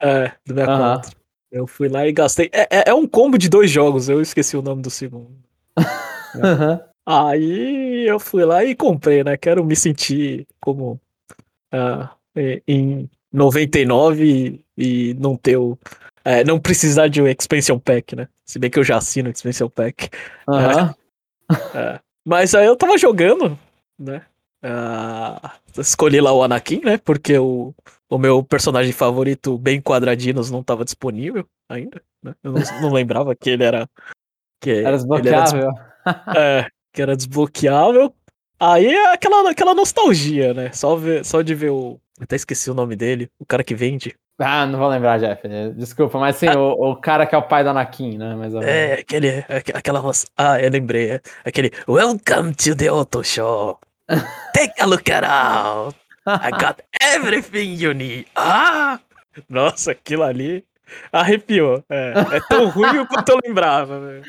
É, do 64. Aham. Eu fui lá e gastei. É, é, é um combo de dois jogos, eu esqueci o nome do segundo. Aham. Aí eu fui lá e comprei, né? Quero me sentir como e- em 99 e, e não ter o. é, não precisar de um expansion pack, né? Se bem que eu já assino o expansion pack. É. Mas aí eu tava jogando, né? Ah, escolhi lá o Anakin, né? Porque o, o meu personagem favorito, bem quadradinos, não tava disponível ainda. Né? Eu não, não lembrava que ele era. Que Era desbloqueável. é, que era desbloqueável. Aí é aquela, aquela nostalgia, né? Só, ver, só de ver o. Até esqueci o nome dele, o cara que vende. Ah, não vou lembrar, Jeff. Desculpa, mas sim, o, o cara que é o pai do Anakin, né? Mais ou menos. É, aquele. aque- Aquela voz. Ah, eu lembrei. É, aquele. Welcome to the Auto Show. Take a look around. I got everything you need. Ah! Nossa, aquilo ali arrepiou. É, é tão ruim quanto eu lembrava. velho.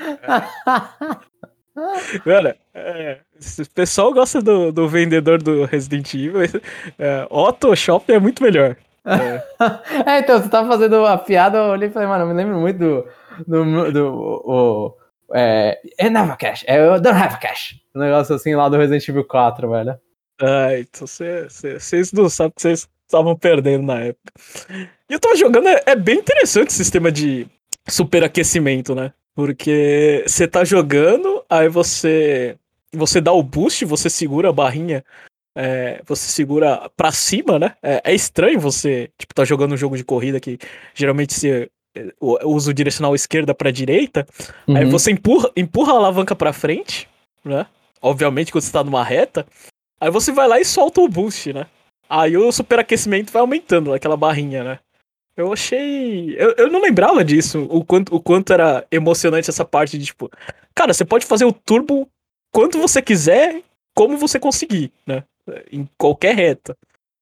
Cara, é, se o pessoal gosta do, do vendedor do Resident Evil, é, Otto Shop é muito melhor. É, É, então, você tava fazendo a piada, eu olhei e falei, mano, eu me lembro muito do. do, do o, é, I never cash, é, eu don't have cash. Um negócio assim lá do Resident Evil 4, velho. Ah, então vocês não sabem que vocês estavam perdendo na época. E eu tava jogando, é, é bem interessante o sistema de superaquecimento, né? Porque você tá jogando, aí você você dá o boost, você segura a barrinha, é, você segura pra cima, né? É, é estranho você, tipo, tá jogando um jogo de corrida que geralmente você é, usa o direcional esquerda pra direita, Aí Uhum. você empurra, empurra a alavanca pra frente, né? Obviamente quando você tá numa reta. Aí você vai lá e solta o boost, né? Aí o superaquecimento vai aumentando, aquela barrinha, né? Eu achei. Eu, eu não lembrava disso, o quanto, o quanto era emocionante essa parte de tipo. Cara, você pode fazer o turbo quanto você quiser, como você conseguir, né? Em qualquer reta,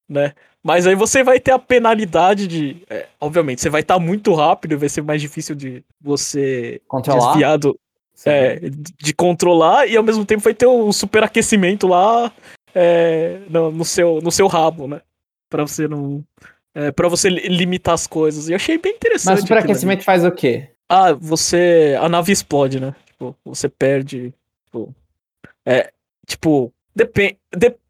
né? Mas aí você vai ter a penalidade de. é, obviamente, você vai estar muito rápido, vai ser mais difícil de você Controlar. desviar do, é, de controlar e ao mesmo tempo vai ter o superaquecimento lá é, no, no seu, no seu rabo, né? Pra você não. É, pra você li- limitar as coisas. E eu achei bem interessante. Mas o superaquecimento faz o quê? Ah, você. A nave explode, né? Tipo, você perde. Tipo, é. Tipo, depende.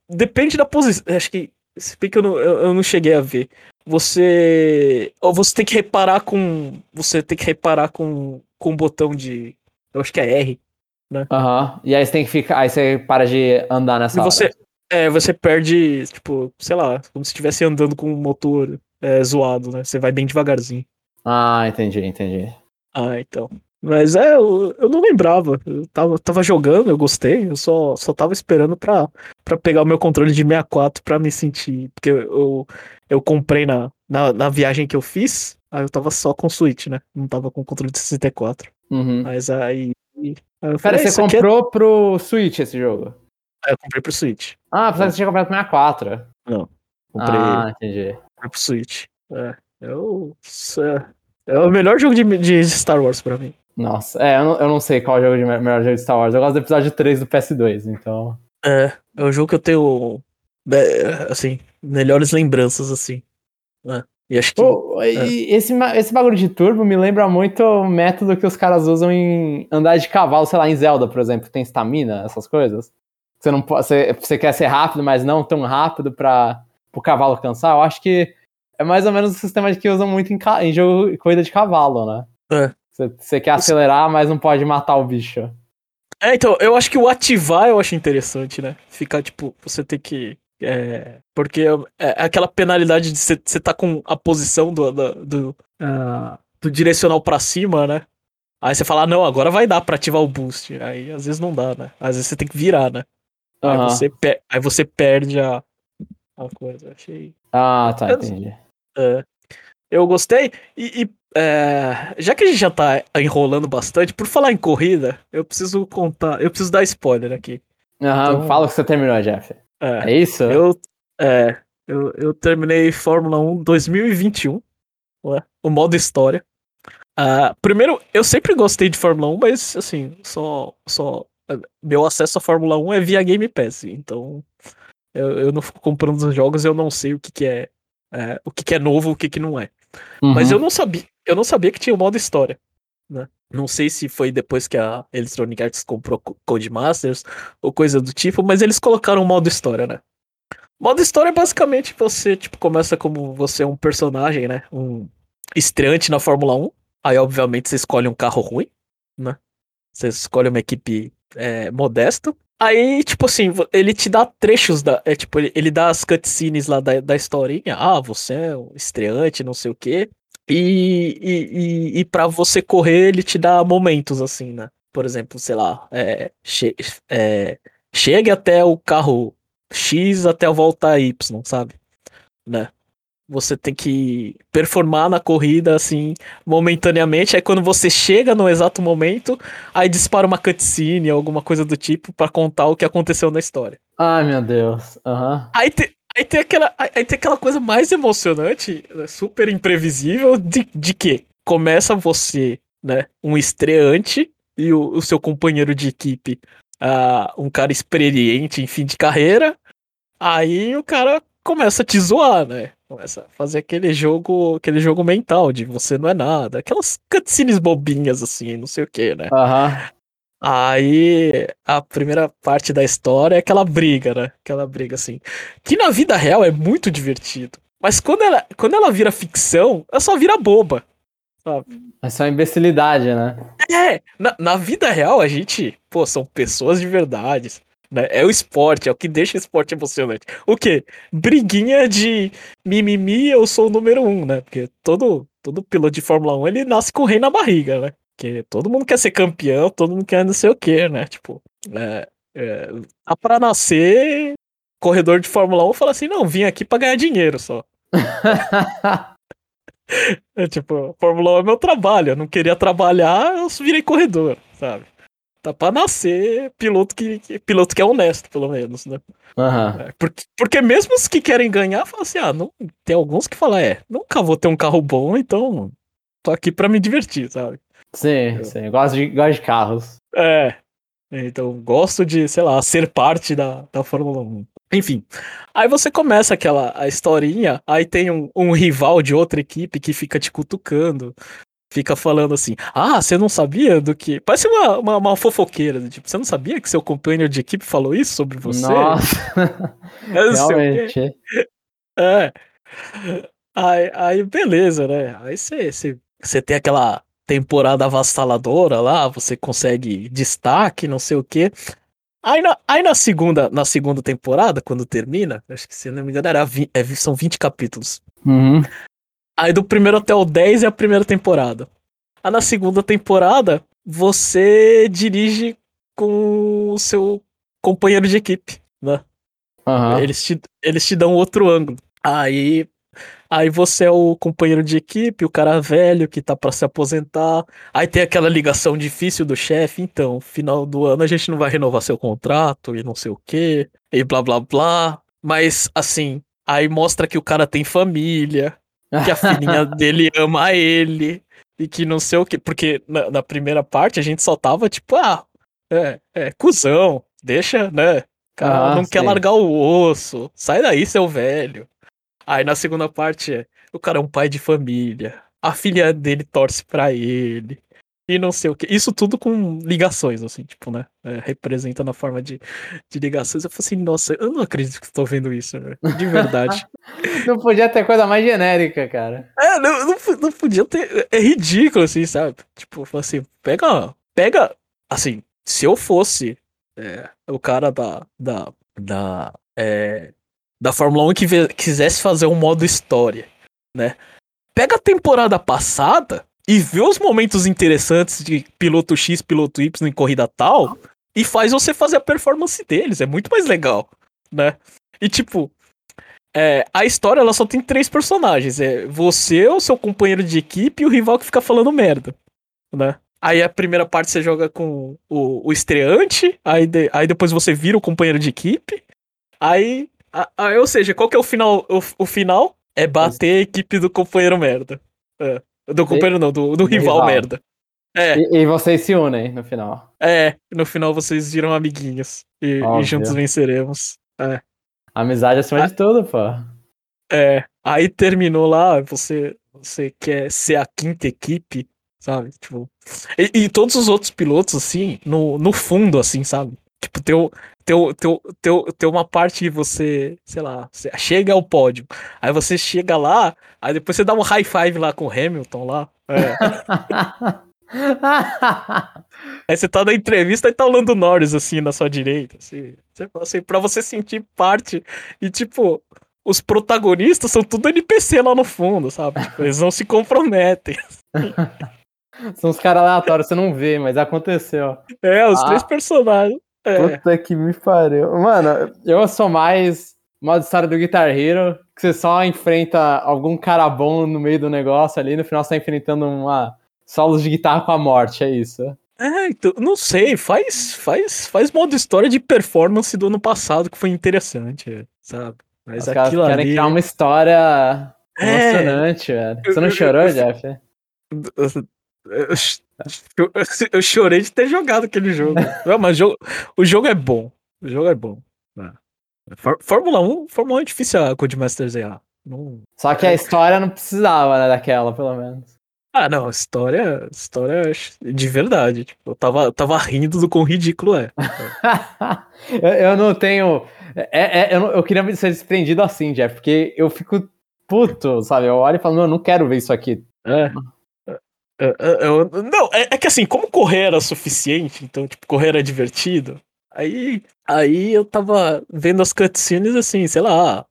depende da posição. Acho que. Se bem que eu não, eu, eu não cheguei a ver. Você. Ou você tem que reparar com. Você tem que reparar com, com o botão de. Eu acho que é R. Aham. E aí você tem que ficar. Aí você para de andar nessa E hora. você, é, você perde, tipo, sei lá, como se estivesse andando com um motor é, zoado, né? Você vai bem devagarzinho. Ah, entendi, entendi. Ah, então. Mas é, eu, eu não lembrava. Eu tava, tava jogando, eu gostei, eu só, só tava esperando pra, pra pegar o meu controle de 64 pra me sentir. Porque eu, eu comprei na, na, na viagem que eu fiz, aí eu tava só com Switch, né? Não tava com controle de 64. Uhum. Mas aí. aí eu Pera, falei, você "Ah, isso aqui é-" comprou pro Switch esse jogo? Aí eu comprei pro Switch. Ah, apesar que você tinha comprado pro 64. Comprei. Ah, entendi. pro Switch. É, eu, é, é o melhor jogo de, de Star Wars pra mim. Nossa, é, eu não, eu não sei qual jogo de me- melhor jogo de Star Wars. Eu gosto do episódio 3 do PS2, então. É, é o jogo que eu tenho, é, assim, melhores lembranças, assim. né? E acho que. Pô, e esse, esse bagulho de turbo me lembra muito o método que os caras usam em andar de cavalo, sei lá, em Zelda, por exemplo, tem estamina, essas coisas. Você não pode, você, você quer ser rápido, mas não tão rápido para o cavalo cansar. Eu acho que é mais ou menos o sistema que usam muito em, em jogo corrida de cavalo, né? É. Você quer acelerar, mas não pode matar o bicho. É, então, eu acho que o ativar eu acho interessante, né? Ficar, tipo, você tem que. É, porque é, é aquela penalidade de você tá com a posição do, do, do, uh, do direcional para cima, né? Aí você fala, ah, não, agora vai dar pra ativar o boost. Aí às vezes não dá, né? Às vezes você tem que virar, né? Uhum. Aí, você aí você perde a, a coisa. Achei. Ah, tá, entendi. É, eu gostei. E, e é, já que a gente já tá enrolando bastante, por falar em corrida, eu preciso contar, eu preciso dar spoiler aqui. Aham, então, fala que você terminou, Jeff. É, é isso? Eu, é, eu, eu terminei Fórmula 1 2021, ué, o modo história. Uh, primeiro, eu sempre gostei de Fórmula 1, mas assim, só, só meu acesso à Fórmula 1 é via Game Pass, então eu, eu não fico comprando os jogos, eu não sei o que, que é, é o que, que é novo, o que, que não é. Uhum. Mas eu não sabia, eu não sabia que tinha o modo história. Né? Não sei se foi depois que a Electronic Arts comprou Codemasters ou coisa do tipo, mas eles colocaram o modo história, né? Modo história é basicamente você, tipo, começa como você é um personagem, né? Um estreante na Fórmula 1. Aí, obviamente, você escolhe um carro ruim, né? Você escolhe uma equipe é, modesta. Aí, tipo assim, ele te dá trechos da. É, tipo, ele, ele dá as cutscenes lá da, da historinha. Ah, você é um estreante, não sei o quê. E, e, e, e para você correr, ele te dá momentos assim, né? Por exemplo, sei lá, é, che é, chegue até o carro X até a volta Y, sabe? Né? Você tem que performar na corrida assim, momentaneamente. Aí quando você chega no exato momento, aí dispara uma cutscene, alguma coisa do tipo, para contar o que aconteceu na história. Ai, meu Deus. Uhum. Aí, te, Aí tem aquela, aí tem aquela coisa mais emocionante, né, super imprevisível, de, de que começa você, né, um estreante e o, o seu companheiro de equipe, uh, um cara experiente em fim de carreira, aí o cara começa a te zoar, né? Começa a fazer aquele jogo, aquele jogo mental de você não é nada, aquelas cutscenes bobinhas assim, não sei o que, né? Aham. Aí a primeira parte da história é aquela briga, né? Aquela briga assim. Que na vida real é muito divertido. Mas quando ela, quando ela vira ficção, ela só vira boba. Sabe? É só imbecilidade, né? É, na, na vida real a gente, pô, são pessoas de verdade. Né? É o esporte, é o que deixa o esporte emocionante. O quê? Briguinha de mimimi, eu sou o número um, né? Porque todo, todo piloto de Fórmula 1 ele nasce com o rei na barriga, né? Porque todo mundo quer ser campeão, todo mundo quer não sei o quê, né? Tipo, é, é, tá pra nascer corredor de Fórmula 1 fala assim, não, vim aqui pra ganhar dinheiro só. é tipo, Fórmula 1 é meu trabalho, eu não queria trabalhar, eu virei corredor, sabe? Tá pra nascer piloto que, que piloto que é honesto, pelo menos, né? Uhum. É, porque, porque mesmo os que querem ganhar, falam assim, ah, não, tem alguns que falam, é, nunca vou ter um carro bom, então tô aqui pra me divertir, sabe? Sim, sim. Eu gosto de, gosto de carros. É. Então, gosto de, sei lá, ser parte da, da Fórmula 1. Enfim. Aí você começa aquela a historinha, aí tem um, um rival de outra equipe que fica te cutucando. Fica falando assim, ah, você não sabia do que. Parece uma, uma, uma fofoqueira, tipo, você não sabia que seu companheiro de equipe falou isso sobre você? Nossa! Realmente. É. Aí, aí, beleza, né? Aí você, tem aquela temporada avassaladora lá, você consegue destaque, não sei o quê. Aí na, aí na segunda na segunda temporada, quando termina, acho que se não me engano, era é, são 20 capítulos. Uhum. Aí do primeiro até o 10 é a primeira temporada. Aí na segunda temporada, você dirige com o seu companheiro de equipe, né? Uhum. Eles, te, eles te dão outro ângulo. Aí Aí você é o companheiro de equipe, o cara velho que tá para se aposentar. Aí tem aquela ligação difícil do chefe, então, final do ano a gente não vai renovar seu contrato e não sei o quê, e blá blá blá. Mas assim, aí mostra que o cara tem família, que a filhinha dele ama ele e que não sei o quê, porque na, na primeira parte a gente só tava tipo, ah, é, é, cuzão, deixa, né? Cara, ah, não sim. quer largar o osso. Sai daí, seu velho. Aí na segunda parte é, o cara é um pai de família. A filha dele torce pra ele. E não sei o que. Isso tudo com ligações, assim, tipo, né? É, representa na forma de, de ligações. Eu falei assim, nossa, eu não acredito que estou vendo isso, né? de verdade. não podia ter coisa mais genérica, cara. É, não, não, não podia ter. É ridículo, assim, sabe? Tipo, assim, pega. Pega. Assim, se eu fosse é, o cara da. da, da é, da Fórmula 1 que quisesse fazer um modo história, né? Pega a temporada passada e vê os momentos interessantes de piloto X, piloto Y em corrida tal e faz você fazer a performance deles. É muito mais legal, né? E tipo, é, a história ela só tem três personagens: é você, o seu companheiro de equipe e o rival que fica falando merda, né? Aí a primeira parte você joga com o, o estreante, aí, de, aí depois você vira o companheiro de equipe. Aí, a, a, ou seja, qual que é o final? O, o final é bater a equipe do companheiro merda. É. Do companheiro não, do, do rival, rival, merda. É. E, e, vocês se unem no final. É, no final vocês viram amiguinhos. E, e juntos venceremos. É. Amizade acima a... de tudo, pô. É. Aí terminou lá, você, você quer ser a quinta equipe, sabe? Tipo. E, e todos os outros pilotos, assim, no, no fundo, assim, sabe? Tipo, tem, tem, tem, tem, tem uma parte que você, sei lá, você chega ao pódio. Aí você chega lá, aí depois você dá um high five lá com o Hamilton lá. É. aí você tá na entrevista e tá o Lando Norris assim na sua direita. Assim, assim, pra você sentir parte. E tipo, os protagonistas são tudo NPC lá no fundo, sabe? Tipo, eles não se comprometem. São os caras aleatórios, você não vê, mas aconteceu. É, os ah. três personagens. É. Puta que me pariu. Mano, eu sou mais modo história do Guitar Hero, que você só enfrenta algum cara bom no meio do negócio ali, no final você tá enfrentando uma solos de guitarra com a morte, é isso. É, então, não sei, faz, faz, faz modo história de performance do ano passado que foi interessante, sabe? Mas Os aquilo querem criar uma história é... emocionante, velho. Você não chorou, Jeff? Eu, eu, chorei de ter jogado aquele jogo. Não, mas o jogo, o jogo é bom. O jogo é bom. É. Fórmula 1, Fórmula 1 é difícil a Codemasters errar. Não... Só que a história não precisava, né, daquela, pelo menos. Ah, não, história, história de verdade. Tipo, eu tava, tava rindo do quão ridículo é. eu, eu, não tenho. É, é, eu, não, eu queria ser desprendido assim, Jeff, porque eu fico puto, sabe? Eu olho e falo, não, eu não quero ver isso aqui. É. Eu, eu, não, é, é, que assim, como correr era suficiente, então, tipo, correr era divertido. Aí, aí eu tava vendo as cutscenes assim, sei lá.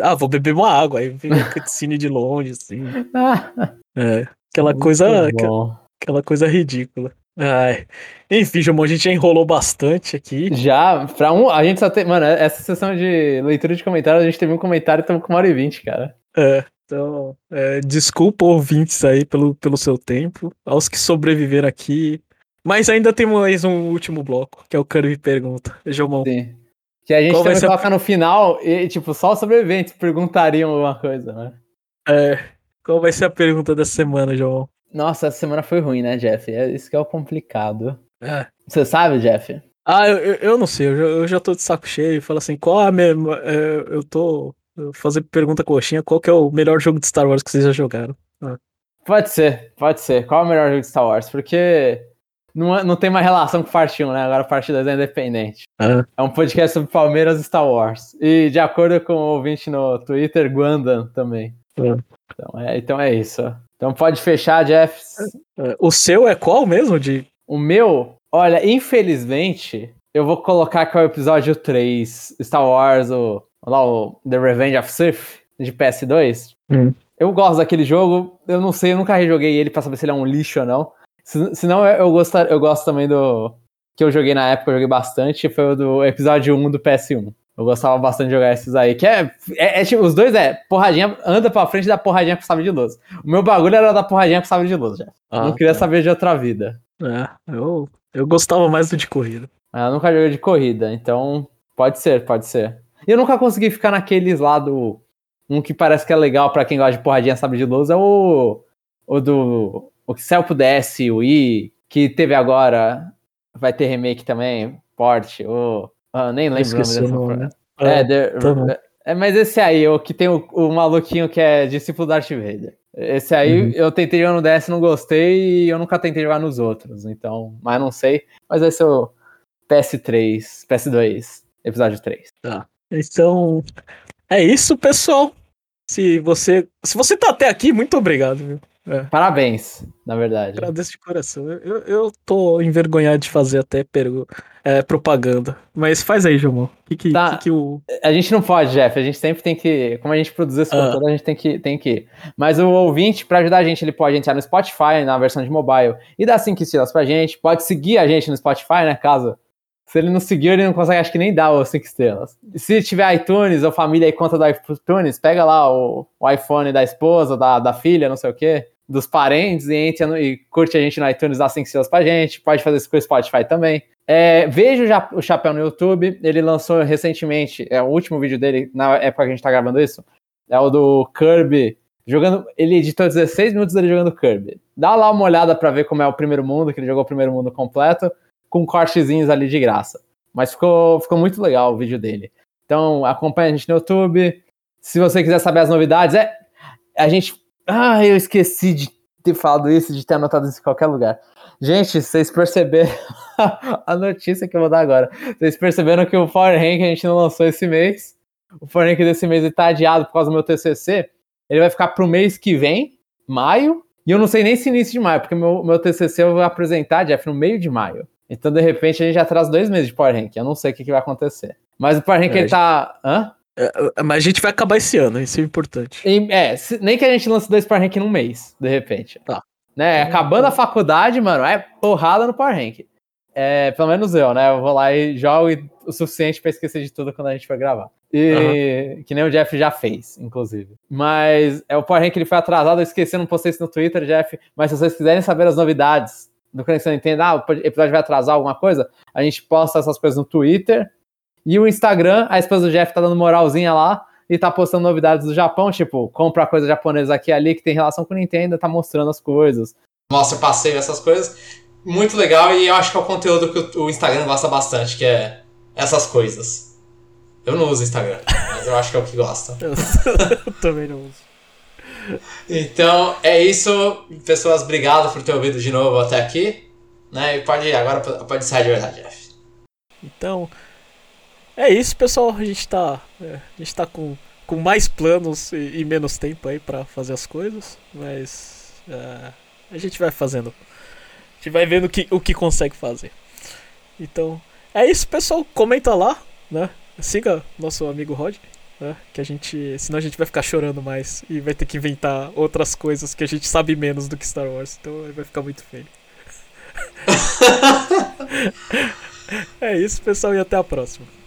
Ah, vou beber uma água. Aí vi a cutscene de longe, assim. é, aquela coisa. Aquela, aquela, coisa ridícula. Ai. Enfim, Jomon, a gente já enrolou bastante aqui. Já, pra um. A gente só tem. Mano, essa sessão de leitura de comentários, a gente teve um comentário e estamos com uma hora e vinte, cara. É. Então, é, desculpa ouvintes aí pelo, pelo seu tempo, aos que sobreviveram aqui. Mas ainda tem mais um último bloco, que é o Kirby Pergunta. Jomão. Sim. Que a gente Qual também coloca a... no final e, tipo, só os sobreviventes perguntariam alguma coisa, né? É. Qual vai ser a pergunta dessa semana, João? Nossa, essa semana foi ruim, né, Jeff? É isso que é o complicado. É. Você sabe, Jeff? Ah, eu, eu não sei, eu já, eu já tô de saco cheio. Fala assim, qual a minha. É, eu tô fazer pergunta coxinha, qual que é o melhor jogo de Star Wars que vocês já jogaram? Ah. Pode ser, pode ser. Qual é o melhor jogo de Star Wars? Porque não, é, não tem mais relação com parte 1, né? Agora parte 2 é independente. Ah. É um podcast sobre Palmeiras e Star Wars. E de acordo com o ouvinte no Twitter, Guandan também. Ah. Então, é, então é isso. Então pode fechar, Jeff. É, o seu é qual mesmo? De... O meu? Olha, infelizmente, eu vou colocar que é o episódio 3, Star Wars, o lá o The Revenge of Sith de PS2. Hum. Eu gosto daquele jogo, eu não sei, eu nunca rejoguei ele pra saber se ele é um lixo ou não. Se, senão eu, gosto, eu gosto também do. Que eu joguei na época, eu joguei bastante, foi o do episódio 1 do PS1. Eu gostava bastante de jogar esses aí. Que é, é, é tipo, os dois é porradinha, anda pra frente da porradinha com sabre de luz. O meu bagulho era da porradinha com sabre de luz, já. Ah, não queria é. saber de outra vida. É, eu, eu gostava mais do de corrida. Ah, eu nunca joguei de corrida, então pode ser, pode ser. E eu nunca consegui ficar naqueles lá do. Um que parece que é legal para quem gosta de porradinha sabe de luz é o. O do. O que saiu pro DS, o I, que teve agora. Vai ter remake também, porte, o. Ah, nem lembro o nome dessa. É, é, the, tá é, mas esse aí, o que tem o, o maluquinho que é discípulo da Darth Vader. Esse aí uhum. eu tentei jogar no DS não gostei e eu nunca tentei jogar nos outros, então, mas não sei. Mas esse é o PS3, PS2, episódio 3. Tá. Então, é isso, pessoal. Se você, se você tá até aqui, muito obrigado, viu? É. Parabéns, na verdade. Agradeço de coração. Eu, eu tô envergonhado de fazer até pergu é, propaganda. Mas faz aí, João. Que que, tá. que, que o... A gente não pode, Jeff. A gente sempre tem que. Como a gente produz esse ah. conteúdo, a gente tem que, tem que. Mas o ouvinte, para ajudar a gente, ele pode entrar no Spotify, na versão de mobile, e dar 5 estrelas pra gente. Pode seguir a gente no Spotify, né? Caso. Se ele não seguir, ele não consegue, acho que nem dar os 5 estrelas. Se tiver iTunes ou família e conta do iTunes, pega lá o, o iPhone da esposa, da, da filha, não sei o quê dos parentes e, entra no, e curte a gente no iTunes, dá 5 estrelas pra gente. Pode fazer isso com o Spotify também. É, veja o Chapéu no YouTube. Ele lançou recentemente, é o último vídeo dele, na época que a gente tá gravando isso. É o do Kirby jogando. Ele editou 16 minutos dele jogando Kirby. Dá lá uma olhada para ver como é o primeiro mundo, que ele jogou o primeiro mundo completo, com cortezinhos ali de graça. Mas ficou, ficou muito legal o vídeo dele. Então acompanha a gente no YouTube. Se você quiser saber as novidades, é. A gente ah, eu esqueci de ter falado isso, de ter anotado isso em qualquer lugar. Gente, vocês perceberam a notícia que eu vou dar agora. Vocês perceberam que o Power Rank a gente não lançou esse mês. O Power Rank desse mês está adiado por causa do meu TCC. Ele vai ficar para o mês que vem, maio. E eu não sei nem se início de maio, porque meu, meu TCC eu vou apresentar, Jeff, no meio de maio. Então, de repente, a gente atrasa dois meses de Power Rank. Eu não sei o que, que vai acontecer. Mas o Power Rank, é, ele tá... Hã? É, é, mas a gente vai acabar esse ano, isso é importante. E, é, se, nem que a gente lance dois Power Rank num mês, de repente. Tá. Né? Acabando a faculdade, mano, é porrada no Power Rank. É, pelo menos eu, né? Eu vou lá e jogo o suficiente para esquecer de tudo quando a gente for gravar. E uhum. que nem o Jeff já fez, inclusive. Mas é o Power Rank ele foi atrasado, eu esqueci, não postei isso no Twitter, Jeff. Mas se vocês quiserem saber as novidades do Conexão Nintendo, ah, o episódio vai atrasar alguma coisa, a gente posta essas coisas no Twitter e o Instagram, a esposa do Jeff tá dando moralzinha lá e tá postando novidades do Japão, tipo, compra coisa japonesa aqui e ali que tem relação com o Nintendo, tá mostrando as coisas. Mostra passeio, essas coisas. Muito legal e eu acho que é o conteúdo que o Instagram gosta bastante, que é essas coisas. Eu não uso Instagram, mas eu acho que é o que gosta. eu também não uso. Então, é isso. Pessoas, obrigado por ter ouvido de novo até aqui. Né? E pode agora pode sair de verdade, Jeff. Então, é isso, pessoal. A gente tá, é, a gente tá com, com mais planos e, e menos tempo aí para fazer as coisas, mas é, a gente vai fazendo. A gente vai vendo o que, o que consegue fazer. Então, é isso, pessoal. Comenta lá, né? Siga nosso amigo Rod, né? Que a gente. Senão a gente vai ficar chorando mais e vai ter que inventar outras coisas que a gente sabe menos do que Star Wars. Então vai ficar muito feio. é isso, pessoal, e até a próxima.